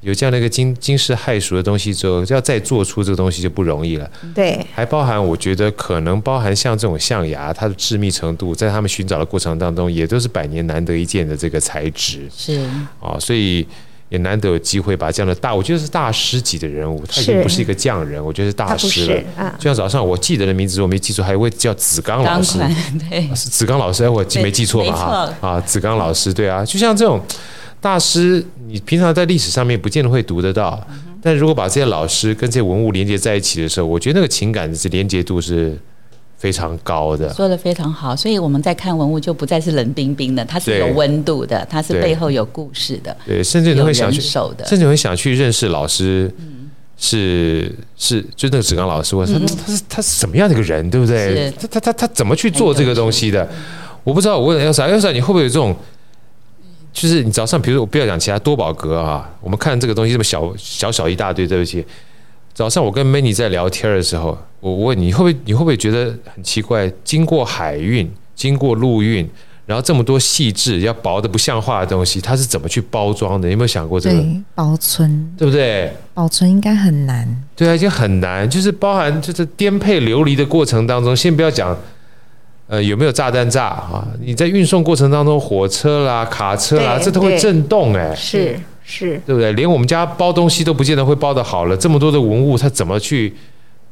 有这样的一个惊惊世骇俗的东西之后，要再做出这个东西就不容易了。对，还包含我觉得可能包含像这种象牙，它的致密程度，在他们寻找的过程当中，也都是百年难得一见的这个材质。是啊，所以也难得有机会把这样的大，我觉得是大师级的人物，他已经不是一个匠人，我觉得是大师了。啊、就像早上我记得的名字，我没记住，还有一位叫子刚老师，对，是子刚老师，哎，我记没记错吧？哈啊，子刚老师，对啊，就像这种。大师，你平常在历史上面不见得会读得到，但如果把这些老师跟这些文物连接在一起的时候，我觉得那个情感的连接度是非常高的。说的非常好，所以我们在看文物就不再是冷冰冰的，它是有温度的，它是背后有故事的。对，甚至你会想去，甚至会想去认识老师，是是，就那个子刚老师问他，他是他是什么样的一个人，对不对？他他他他怎么去做这个东西的？我不知道。我问 Elsa，Elsa，你会不会有这种？就是你早上，比如说我不要讲其他多宝格啊，我们看这个东西这么小小小一大堆，对不起。早上我跟 Many 在聊天的时候，我问你会不会你会不会觉得很奇怪？经过海运，经过陆运，然后这么多细致要薄的不像话的东西，它是怎么去包装的？你有没有想过这个？对，保存，对不对？保存应该很难。对啊，已经很难，就是包含就是颠沛流离的过程当中，先不要讲。呃，有没有炸弹炸啊？你在运送过程当中，火车啦、卡车啦，这都会震动哎、欸，是是，对不对？连我们家包东西都不见得会包得好了，这么多的文物，它怎么去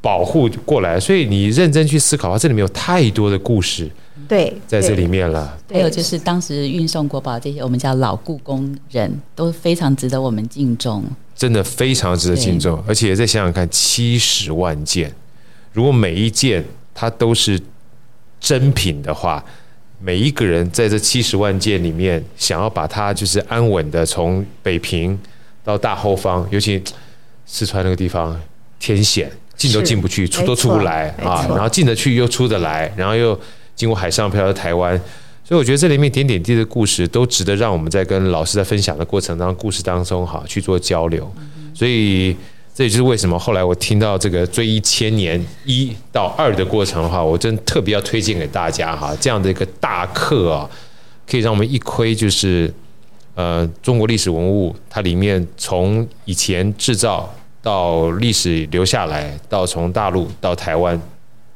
保护过来？所以你认真去思考啊，这里面有太多的故事，对，在这里面了。还有就是当时运送国宝这些，我们叫老故宫人都非常值得我们敬重，真的非常值得敬重。而且再想想看，七十万件，如果每一件它都是。珍品的话，每一个人在这七十万件里面，想要把它就是安稳的从北平到大后方，尤其四川那个地方天险，进都进不去，出都出不来啊，然后进得去又出得来，然后又经过海上漂到台湾，所以我觉得这里面点点滴滴的故事都值得让我们在跟老师在分享的过程当中，故事当中哈去做交流，所以。这也就是为什么后来我听到这个追忆千年一到二的过程的话，我真特别要推荐给大家哈，这样的一个大课啊，可以让我们一窥就是呃中国历史文物它里面从以前制造到历史留下来，到从大陆到台湾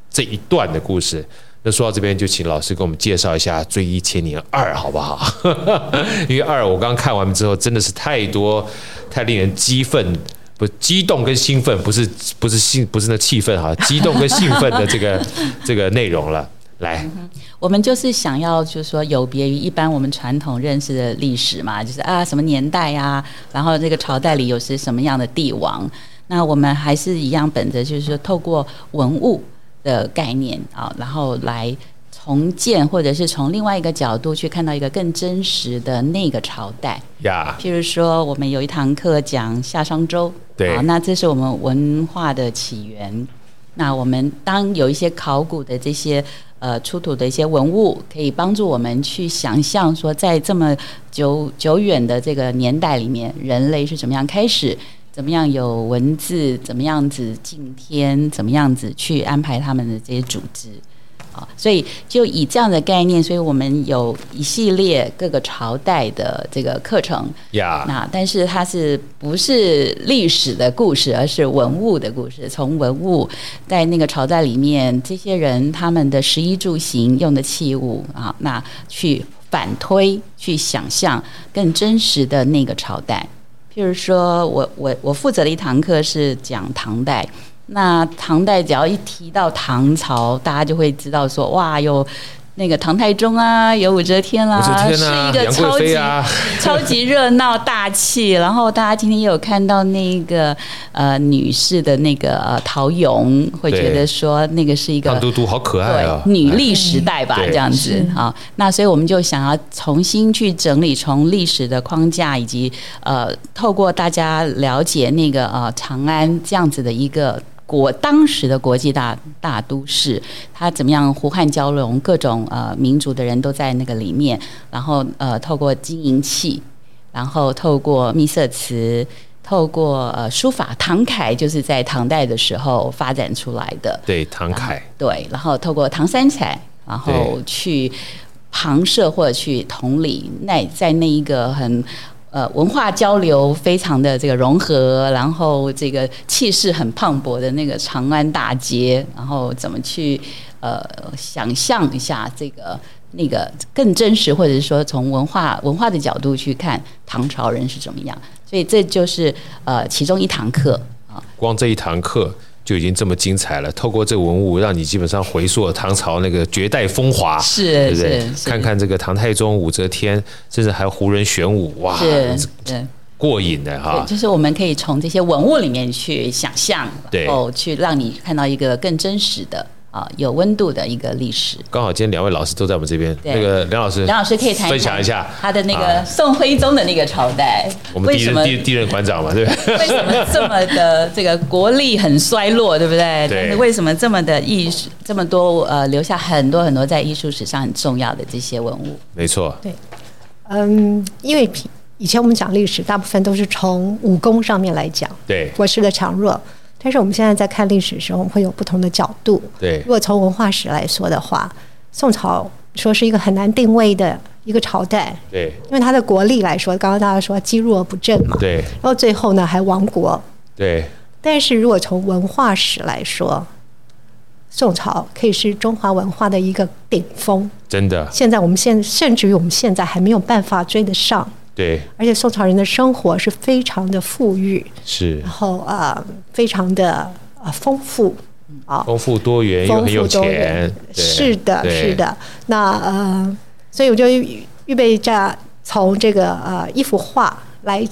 这一段的故事。那说到这边，就请老师给我们介绍一下《追忆千年二》好不好？因为二我刚看完之后，真的是太多太令人激愤。不，激动跟兴奋不是不是兴不是那气氛哈，激动跟兴奋的这个 这个内容了。来，我们就是想要就是说有别于一般我们传统认识的历史嘛，就是啊什么年代呀，然后这个朝代里有些什么样的帝王，那我们还是一样本着就是说透过文物的概念啊，然后来。重建，或者是从另外一个角度去看到一个更真实的那个朝代呀。譬如说，我们有一堂课讲夏商周，对，好，那这是我们文化的起源。那我们当有一些考古的这些呃出土的一些文物，可以帮助我们去想象说，在这么久久远的这个年代里面，人类是怎么样开始，怎么样有文字，怎么样子敬天，怎么样子去安排他们的这些组织。啊，所以就以这样的概念，所以我们有一系列各个朝代的这个课程呀。那但是它是不是历史的故事，而是文物的故事？从文物在那个朝代里面，这些人他们的食衣住行用的器物啊，那去反推，去想象更真实的那个朝代。譬如说我我我负责的一堂课是讲唐代。那唐代只要一提到唐朝，大家就会知道说，哇，有那个唐太宗啊，有武则天啦、啊，天啊、是一个超级、啊、超级热闹大气。然后大家今天也有看到那个呃女士的那个呃陶俑，会觉得说那个是一个胖嘟嘟好可爱啊，女力时代吧，这样子啊。那所以我们就想要重新去整理，从历史的框架以及呃，透过大家了解那个呃长安这样子的一个。国当时的国际大大都市，它怎么样胡汉交融，各种呃民族的人都在那个里面，然后呃透过金银器，然后透过秘色瓷，透过呃书法，唐楷就是在唐代的时候发展出来的。对，唐楷。对，然后透过唐三彩，然后去旁射或者去同理，那在那一个很。呃，文化交流非常的这个融合，然后这个气势很磅礴的那个长安大街，然后怎么去呃想象一下这个那个更真实，或者是说从文化文化的角度去看唐朝人是怎么样，所以这就是呃其中一堂课啊。光这一堂课。就已经这么精彩了。透过这个文物，让你基本上回溯了唐朝那个绝代风华，是，对不对？看看这个唐太宗、武则天，甚至还有胡人玄武，哇，过瘾的哈。就是我们可以从这些文物里面去想象，然后去让你看到一个更真实的。啊，有温度的一个历史。刚好今天两位老师都在我们这边，那个梁老师，梁老师可以谈分享一下他的那个宋徽宗的那个朝代。我们第一任第第一任馆长嘛，对不对？为什么这么的这个国力很衰落，对不对？对。但是为什么这么的艺术这么多呃留下很多很多在艺术史上很重要的这些文物？没错。对，嗯，因为以前我们讲历史，大部分都是从武功上面来讲，对，国势的强弱。但是我们现在在看历史的时候，我们会有不同的角度。对，如果从文化史来说的话，宋朝说是一个很难定位的一个朝代。对，因为它的国力来说，刚刚大家说积弱不振嘛。对。然后最后呢，还亡国。对。但是如果从文化史来说，宋朝可以是中华文化的一个顶峰。真的。现在我们现甚至于我们现在还没有办法追得上。对，而且宋朝人的生活是非常的富裕，是，然后啊、呃，非常的啊丰富，啊，丰富多元又很有钱，是的，是的。那呃，所以我就预备着从这个呃一幅画来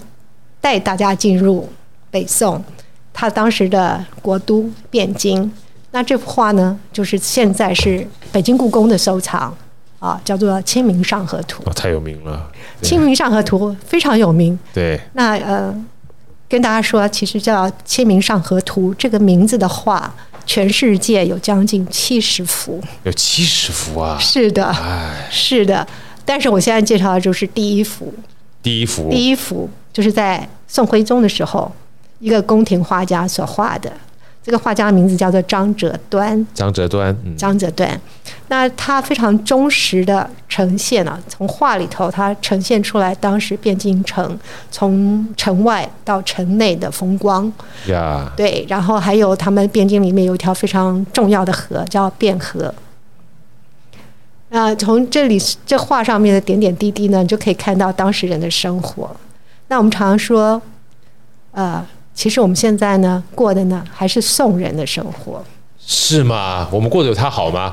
带大家进入北宋，他当时的国都汴京。那这幅画呢，就是现在是北京故宫的收藏。啊，叫做《清明上河图》哦，太有名了，《清明上河图》非常有名。对，那呃，跟大家说，其实叫《清明上河图》这个名字的画，全世界有将近七十幅，有七十幅啊！是的，是的。但是我现在介绍的就是第一幅，第一幅，第一幅就是在宋徽宗的时候，一个宫廷画家所画的。这个画家的名字叫做张择端。张择端，嗯、张择端，那他非常忠实的呈现了、啊，从画里头他呈现出来当时汴京城从城外到城内的风光。呀，对，然后还有他们汴京里面有一条非常重要的河叫汴河。那从这里这画上面的点点滴滴呢，你就可以看到当时人的生活。那我们常常说，呃。其实我们现在呢过的呢还是宋人的生活，是吗？我们过得有他好吗？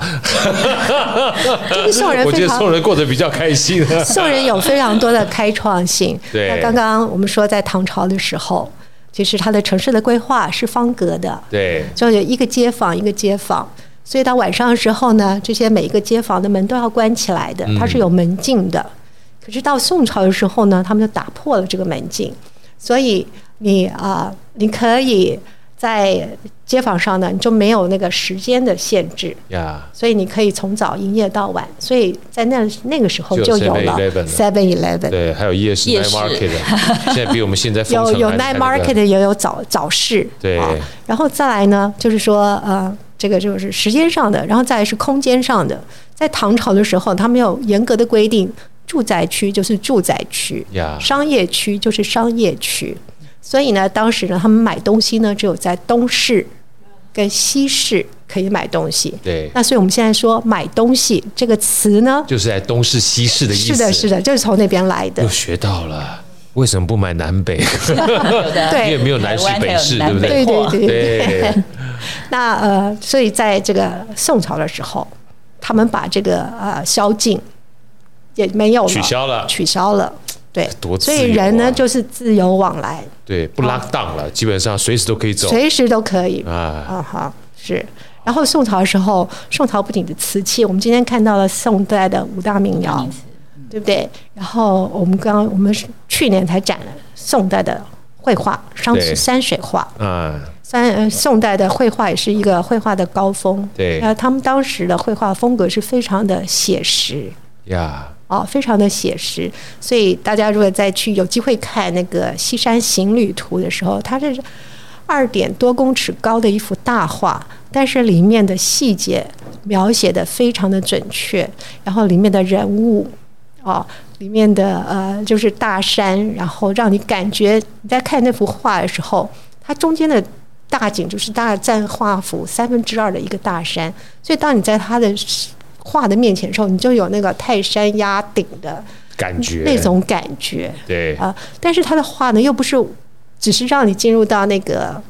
就是宋人，我觉得宋人过得比较开心。宋人有非常多的开创性。对，那刚刚我们说在唐朝的时候，其实它的城市的规划是方格的，对，就有一个街坊一个街坊，所以到晚上的时候呢，这些每一个街坊的门都要关起来的，它是有门禁的。嗯。可是到宋朝的时候呢，他们就打破了这个门禁，所以。你啊，你可以在街坊上呢，你就没有那个时间的限制.所以你可以从早营业到晚，所以在那那个时候就有了 Seven Eleven，对，还有夜市 Night Market，现在比我们现在 有有 Night Market 也有早早市，对，然后再来呢，就是说呃，这个就是时间上的，然后再来是空间上的。在唐朝的时候，他们有严格的规定，住宅区就是住宅区.商业区就是商业区。所以呢，当时呢，他们买东西呢，只有在东市跟西市可以买东西。对。那所以我们现在说买东西这个词呢，就是在东市西市的意思。是的，是的，就是从那边来的。又学到了。为什么不买南北？对，因为没有南市北市，对不对？对对对对。那呃，所以在这个宋朝的时候，他们把这个呃宵禁也没有了，取消了，取消了。对，多自由啊，所以人呢就是自由往来。对，不 lock down 了，基本上随时都可以走，随时都可以啊。嗯，好，是。然后宋朝的时候，宋朝不仅的瓷器，我们今天看到了宋代的五大名窑。对不对？然后我们刚刚我们去年才展了宋代的绘画，山山水画。嗯，山宋代的绘画也是一个绘画的高峰。对，然后他们当时的绘画风格是非常的写实。呀，哦，非常的写实。所以大家如果再去有机会看那个《西山行旅图》的时候，它是二点多公尺高的一幅大画，但是里面的细节描写的非常的准确，然后里面的人物。哦，里面的呃就是大山，然后让你感觉你在看那幅画的时候，它中间的大景就是大占画幅三分之二的一个大山，所以当你在它的画的面前的时候，你就有那个泰山压顶的感觉，那种感觉。对啊，但是他的画呢，又不是只是让你进入到那个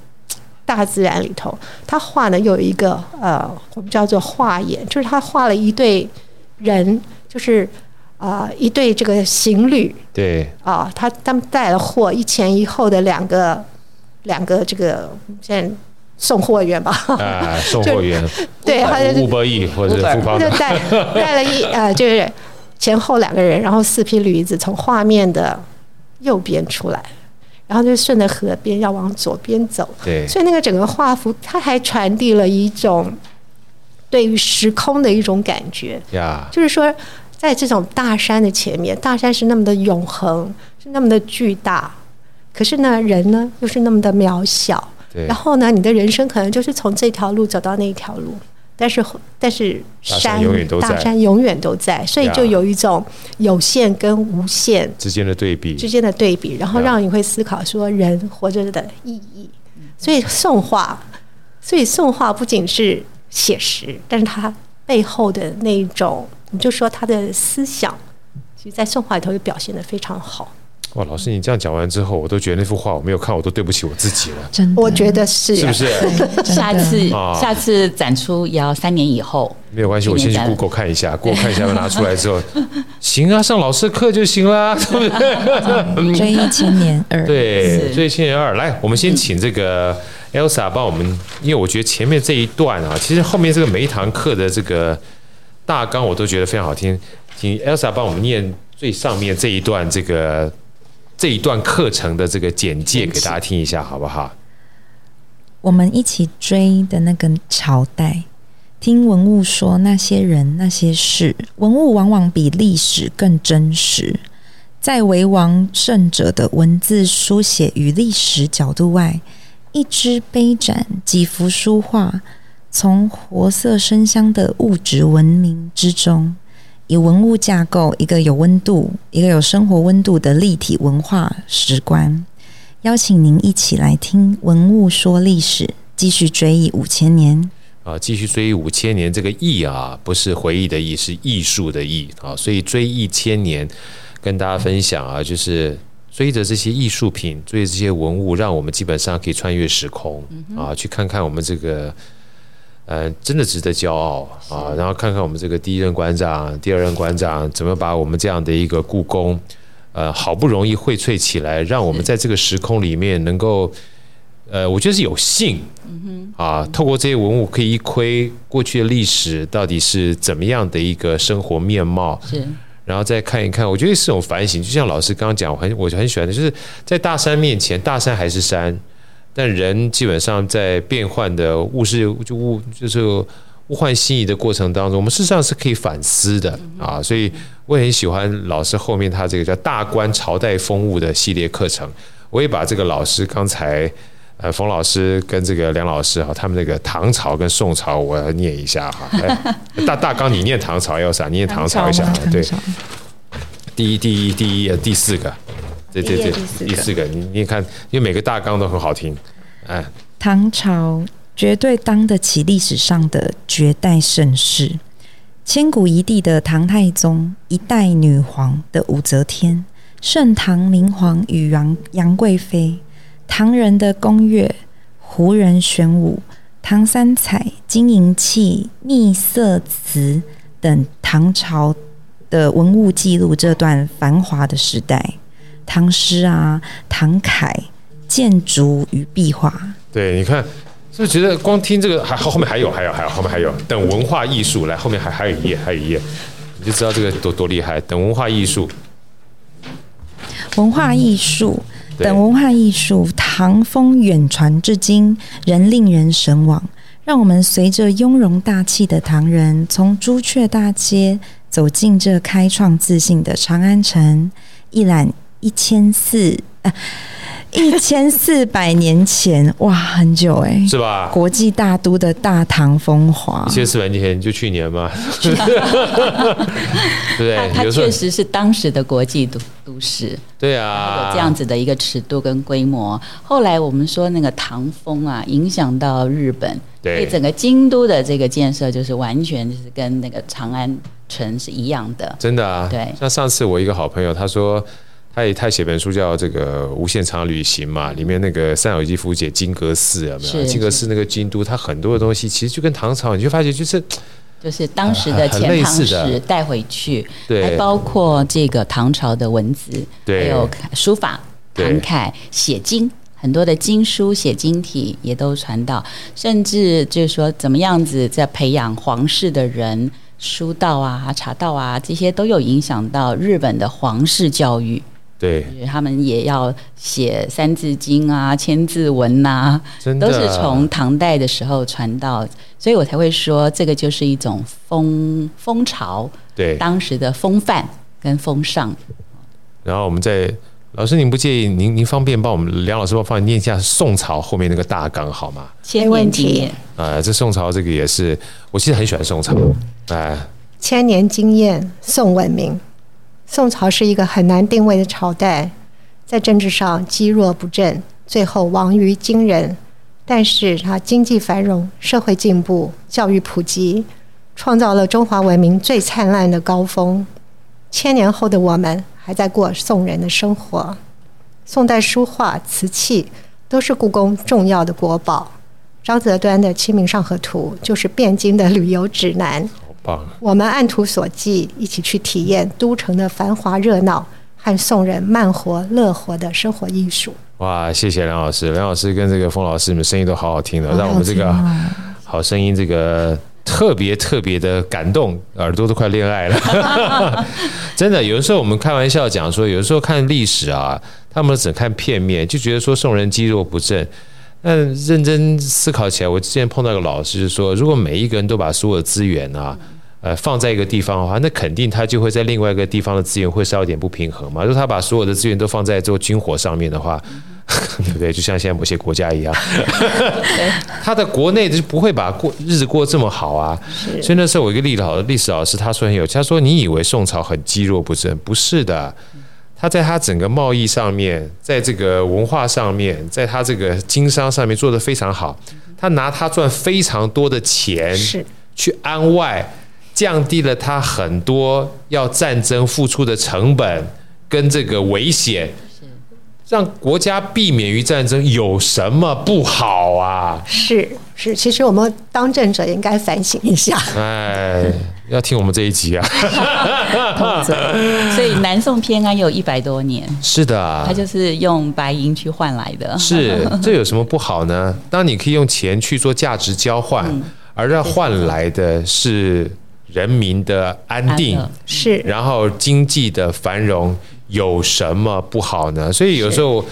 大自然里头，他画呢有一个呃，我们叫做画眼，就是他画了一对人，就是。啊、呃，一对这个情侣，对啊，他他们带了货，一前一后的两个两个这个现在送货员吧，啊，送货员，对，他就五百亿或者富邦，就带带了一呃，就是前后两个人，然后四匹驴子从画面的右边出来，然后就顺着河边要往左边走，对，所以那个整个画幅，它还传递了一种对于时空的一种感觉，呀，就是说。在这种大山的前面，大山是那么的永恒，是那么的巨大，可是呢，人呢又是那么的渺小。对。然后呢，你的人生可能就是从这条路走到那条路，但是但是山，大山永远都在，所以就有一种有限跟无限之间的对比，之间的对比，然后让你会思考说人活着的意义。所以宋画，所以宋画不仅是写实，但是它背后的那一种。你就说他的思想，其实，在宋画里头就表现的非常好。哇，老师，你这样讲完之后，我都觉得那幅画我没有看，我都对不起我自己了。真的，我觉得是，是不是？下次，下次展出也要三年以后。没有关系，我先去 Google 看一下，Google 看一下，拿出来之后，行啊，上老师的课就行了，对不对？追忆千年二，对，追忆千年二。来，我们先请这个 Elsa 帮我们，因为我觉得前面这一段啊，其实后面这个每一堂课的这个。大纲我都觉得非常好听，请 Elsa 帮我们念最上面这一段这个这一段课程的这个简介给大家听一下，好不好？我们一起追的那个朝代，听文物说那些人那些事，文物往往比历史更真实。在为王胜者的文字书写与历史角度外，一支杯盏，几幅书画。从活色生香的物质文明之中，以文物架构一个有温度、一个有生活温度的立体文化史观，邀请您一起来听文物说历史，继续追忆五千年。啊，继续追忆五千年，这个忆啊，不是回忆的忆，是艺术的艺啊。所以追忆千年，跟大家分享啊，就是追着这些艺术品，追着这些文物，让我们基本上可以穿越时空啊，去看看我们这个。呃，真的值得骄傲啊！然后看看我们这个第一任馆长、第二任馆长怎么把我们这样的一个故宫，呃，好不容易荟萃起来，让我们在这个时空里面能够，呃，我觉得是有幸，啊，透过这些文物可以一窥过去的历史到底是怎么样的一个生活面貌，是，然后再看一看，我觉得是一种反省。就像老师刚刚讲，我很我很喜欢的，就是在大山面前，大山还是山。但人基本上在变换的物事就物就是物换星移的过程当中，我们事实上是可以反思的啊，所以我也很喜欢老师后面他这个叫“大观朝代风物”的系列课程。我也把这个老师刚才呃，冯老师跟这个梁老师哈，他们那个唐朝跟宋朝，我要念一下哈。大大纲你念唐朝要啥？你念唐朝一下。对，第一、第一、第一、第四个，对对对，第四个，你你看，因为每个大纲都很好听。哎，唐朝绝对当得起历史上的绝代盛世，千古一帝的唐太宗，一代女皇的武则天，盛唐明皇与杨杨贵妃。唐人的宫乐，胡人玄武，唐三彩、金银器、秘色瓷等唐朝的文物记录这段繁华的时代。唐诗啊，唐楷、建筑与壁画。对，你看，是不是觉得光听这个，还后面还有，还有，还有，后面还有等文化艺术，来后面还还有一页，还有一页，你就知道这个多多厉害。等文化艺术，文化艺术。等文化艺术，唐风远传至今，仍令人神往。让我们随着雍容大气的唐人，从朱雀大街走进这开创自信的长安城，一览一千四。呃一千四百年前，哇，很久哎、欸，是吧？国际大都的大唐风华，一千四百年前就去年嘛，对 不对？它确实是当时的国际都都市，对啊，有这样子的一个尺度跟规模。后来我们说那个唐风啊，影响到日本，对，所以整个京都的这个建设就是完全就是跟那个长安城是一样的，真的啊。对，像上次我一个好朋友他说。他也他写本书叫这个无限长旅行嘛，里面那个三岛由纪夫写金阁寺有没有？金阁寺那个京都，它很多的东西其实就跟唐朝，你就发觉就是就是当时的遣唐使带回去，对，还包括这个唐朝的文字，对，还有书法、唐楷、写经，很多的经书写经体也都传到，甚至就是说怎么样子在培养皇室的人，书道啊、茶道啊这些都有影响到日本的皇室教育。对，他们也要写《三字经》啊，《千字文》呐，都是从唐代的时候传到，所以我才会说这个就是一种风风潮，对当时的风范跟风尚。然后我们在老师，您不介意，您您方便帮我们梁老师帮帮你念一下宋朝后面那个大纲好吗？千年经验啊，这宋朝这个也是，我其实很喜欢宋朝，哎，千年经验，宋文明。宋朝是一个很难定位的朝代，在政治上积弱不振，最后亡于金人。但是它经济繁荣、社会进步、教育普及，创造了中华文明最灿烂的高峰。千年后的我们还在过宋人的生活。宋代书画、瓷器都是故宫重要的国宝。张择端的《清明上河图》就是汴京的旅游指南。我们按图索骥，一起去体验都城的繁华热闹和宋人慢活乐活的生活艺术。哇，谢谢梁老师，梁老师跟这个冯老师，你们声音都好好听的，让我们这个好声音这个特别特别的感动，耳朵都快恋爱了。真的，有的时候我们开玩笑讲说，有的时候看历史啊，他们只看片面，就觉得说宋人肌肉不振。但认真思考起来，我之前碰到一个老师就说，如果每一个人都把所有的资源啊，呃，放在一个地方的话，那肯定他就会在另外一个地方的资源会稍有点不平衡嘛。如果他把所有的资源都放在做军火上面的话，对不对？就像现在某些国家一样，他的国内就不会把过日子过这么好啊。所以那时候我一个历老历史老师他说很有，他说你以为宋朝很积弱不振，不是的。他在他整个贸易上面，在这个文化上面，在他这个经商上面做得非常好。他拿他赚非常多的钱，去安外，降低了他很多要战争付出的成本跟这个危险。让国家避免于战争有什么不好啊？是是，其实我们当政者应该反省一下。哎，要听我们这一集啊！所以南宋偏安有一百多年。是的，他就是用白银去换来的。是，这有什么不好呢？当你可以用钱去做价值交换，嗯、而这换来的是人民的安定，是，然后经济的繁荣。有什么不好呢？所以有时候，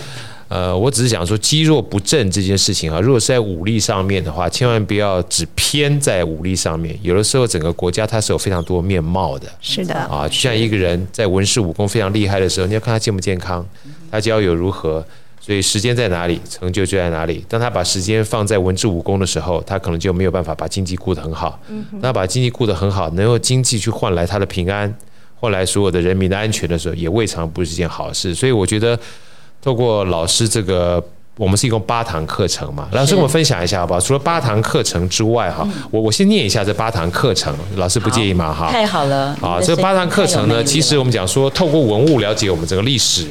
呃，我只是想说，积弱不振这件事情啊，如果是在武力上面的话，千万不要只偏在武力上面。有的时候，整个国家它是有非常多面貌的。是的。啊，就像一个人在文士武功非常厉害的时候，你要看他健不健康，他交友如何。所以时间在哪里，成就就在哪里。当他把时间放在文治武功的时候，他可能就没有办法把经济顾得很好。当他把经济顾得很好，能用经济去换来他的平安，换来所有的人民的安全的时候，也未尝不是一件好事。所以我觉得，透过老师这个，我们是一共八堂课程嘛，老师跟我分享一下好不好？除了八堂课程之外，哈，我我先念一下这八堂课程，老师不介意吗？哈，太好了。啊，这八堂课程呢，其实我们讲说，透过文物了解我们整个历史。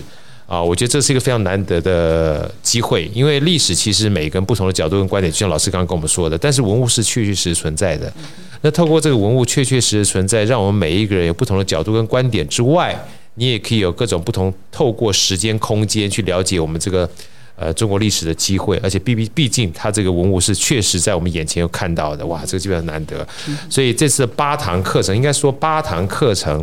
啊，我觉得这是一个非常难得的机会，因为历史其实每个人不同的角度跟观点，就像老师刚刚跟我们说的，但是文物是确确实实存在的。那透过这个文物确确实实存在，让我们每一个人有不同的角度跟观点之外，你也可以有各种不同，透过时间空间去了解我们这个呃中国历史的机会。而且毕毕毕竟它这个文物是确实在我们眼前有看到的，哇，这个基本上难得。所以这次八堂课程，应该说八堂课程。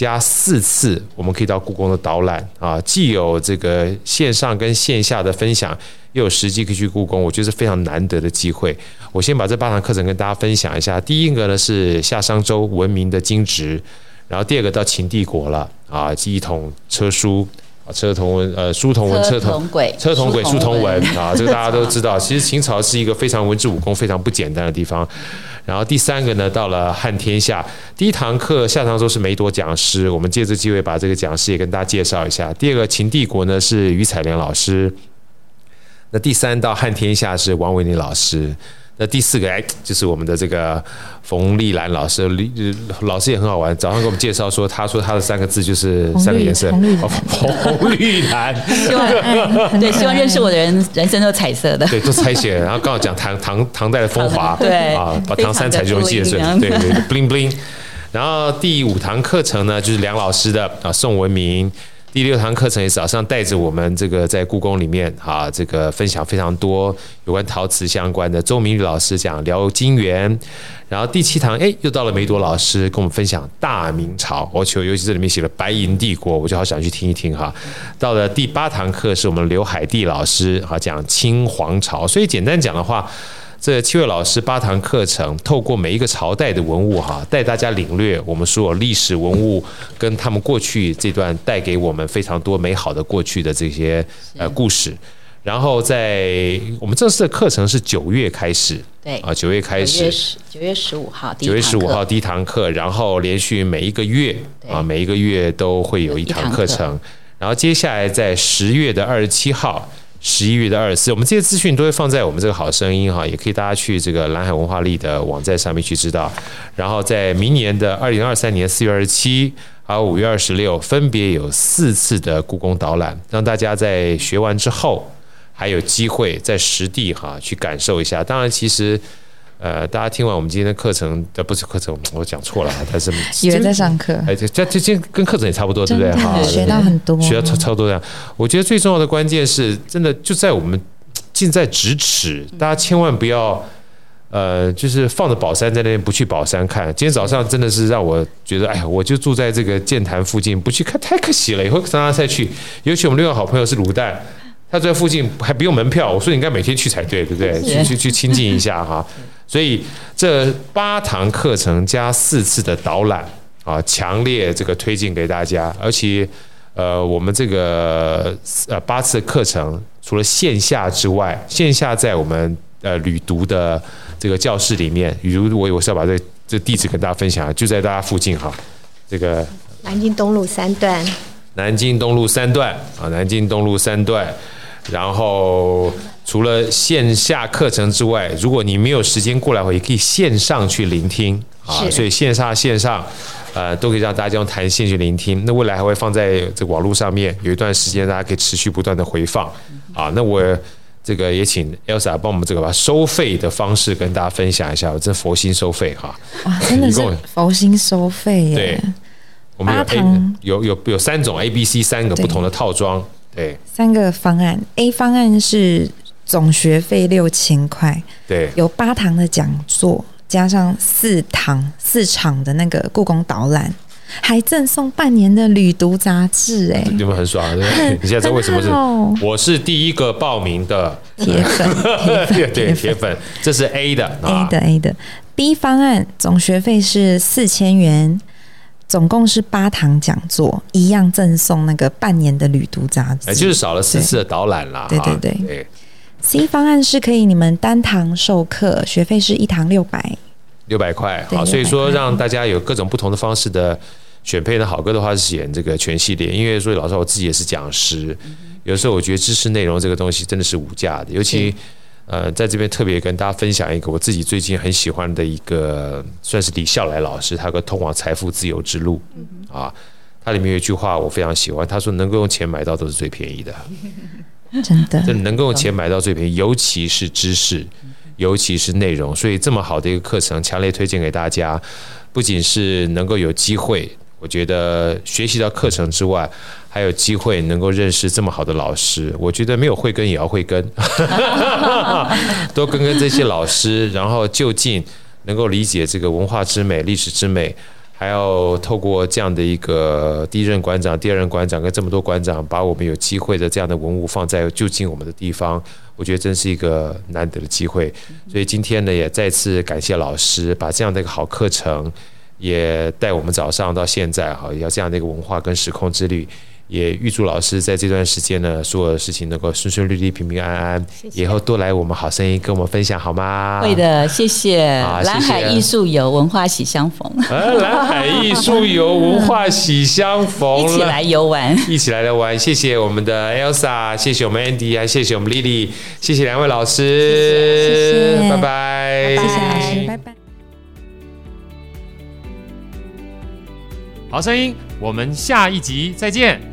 加四次，我们可以到故宫的导览啊，既有这个线上跟线下的分享，又有实际可以去故宫，我觉得是非常难得的机会。我先把这八堂课程跟大家分享一下。第一个呢是夏商周文明的经值，然后第二个到秦帝国了啊，一统车书，车同文呃书同文车同轨车同轨书同文啊，这个大家都知道。其实秦朝是一个非常文治武功非常不简单的地方。然后第三个呢，到了汉天下，第一堂课夏商周是梅朵讲师，我们借这机会把这个讲师也跟大家介绍一下。第二个秦帝国呢是于彩莲老师，那第三到汉天下是王维宁老师。那第四个哎，就是我们的这个冯丽兰老师，老师也很好玩。早上给我们介绍说，他说他的三个字就是三个颜色，红绿蓝。希望 对，希望认识我的人人生都彩色的。对，都彩写。然后刚好讲唐唐唐代的风华，对啊，把唐三彩就记得住。对对，bling bling。然后第五堂课程呢，就是梁老师的啊宋文明。第六堂课程也早上带着我们这个在故宫里面啊，这个分享非常多有关陶瓷相关的。周明玉老师讲辽金元，然后第七堂哎，又到了梅朵老师跟我们分享大明朝，我求尤其这里面写了白银帝国，我就好想去听一听哈。到了第八堂课是我们刘海地老师啊讲清皇朝，所以简单讲的话。这七位老师八堂课程，透过每一个朝代的文物哈，带大家领略我们所有历史文物跟他们过去这段带给我们非常多美好的过去的这些呃故事。然后在我们正式的课程是九月开始，对。啊，九月开始，九月十五号，九月十五号第一堂课，然后连续每一个月啊，每一个月都会有一堂课程，然后接下来在十月的二十七号。十一月的二十四，我们这些资讯都会放在我们这个好声音哈，也可以大家去这个蓝海文化力的网站上面去知道。然后在明年的二零二三年四月二十七，还有五月二十六，分别有四次的故宫导览，让大家在学完之后还有机会在实地哈去感受一下。当然，其实。呃，大家听完我们今天的课程，呃，不是课程，我讲错了，但是 以为在上课，哎，这这这跟课程也差不多，对不对？好，学到很多，学到超超多这样。我觉得最重要的关键是真的就在我们近在咫尺，大家千万不要，呃，就是放着宝山在那边不去宝山看。今天早上真的是让我觉得，哎呀，我就住在这个剑潭附近，不去看太可惜了。以后常常再去，尤其我们另外好朋友是卤蛋，他住在附近还不用门票，我说你应该每天去才对，对不对？去去去亲近一下哈。所以这八堂课程加四次的导览啊，强烈这个推荐给大家。而且，呃，我们这个呃八次课程，除了线下之外，线下在我们呃旅读的这个教室里面，比如我我是要把这这地址跟大家分享，就在大家附近哈。这个南京东路三段。南京东路三段啊，南京东路三段，然后。除了线下课程之外，如果你没有时间过来，我也可以线上去聆听啊。所以线下线上，呃，都可以让大家用弹性去聆听。那未来还会放在这个网络上面，有一段时间大家可以持续不断的回放啊。那我这个也请 Elsa 帮我们这个把收费的方式跟大家分享一下。我这佛心收费哈，哇，真的是佛心收费耶。对，我们有 A 有有有三种 A、B、C 三个不同的套装，对，三个方案。A 方案是。总学费六千块，对，有八堂的讲座，加上四堂四场的那个故宫导览，还赠送半年的旅读杂志，哎，你们很爽，对不对？你现在知道为什么是？我是第一个报名的 铁粉，对，铁粉，这是 A 的，A 的 A 的 B 方案，总学费是四千元。总共是八堂讲座，一样赠送那个半年的旅读杂志，哎就是少了四次的导览啦。对对对，对。C 方案是可以你们单堂授课，学费是一堂六百，六百块。好，所以说让大家有各种不同的方式的选配的好歌的话，是选这个全系列。因为所以老实话，我自己也是讲师，有时候我觉得知识内容这个东西真的是无价的，尤其。呃，在这边特别跟大家分享一个我自己最近很喜欢的一个，算是李笑来老师，他有个通往财富自由之路啊，他里面有一句话我非常喜欢，他说能够用钱买到都是最便宜的，真的，这能够用钱买到最便宜，尤其是知识，尤其是内容，所以这么好的一个课程，强烈推荐给大家，不仅是能够有机会。我觉得学习到课程之外，还有机会能够认识这么好的老师。我觉得没有慧根也要慧根，多跟跟这些老师，然后就近能够理解这个文化之美、历史之美，还要透过这样的一个第一任馆长、第二任馆长跟这么多馆长，把我们有机会的这样的文物放在就近我们的地方，我觉得真是一个难得的机会。所以今天呢，也再次感谢老师把这样的一个好课程。也带我们早上到现在哈，要这样的一个文化跟时空之旅，也预祝老师在这段时间呢，所有的事情能够顺顺利利、平平安安。以后多来我们好声音跟我们分享好吗？会的，谢谢。蓝海艺术游文化喜相逢。蓝海艺术游文化喜相逢，一起来游玩，一起来游玩。谢谢我们的 Elsa，谢谢我们 Andy，还谢谢我们 Lily，谢谢两位老师，谢谢，拜拜，谢谢老师，拜拜。好声音，我们下一集再见。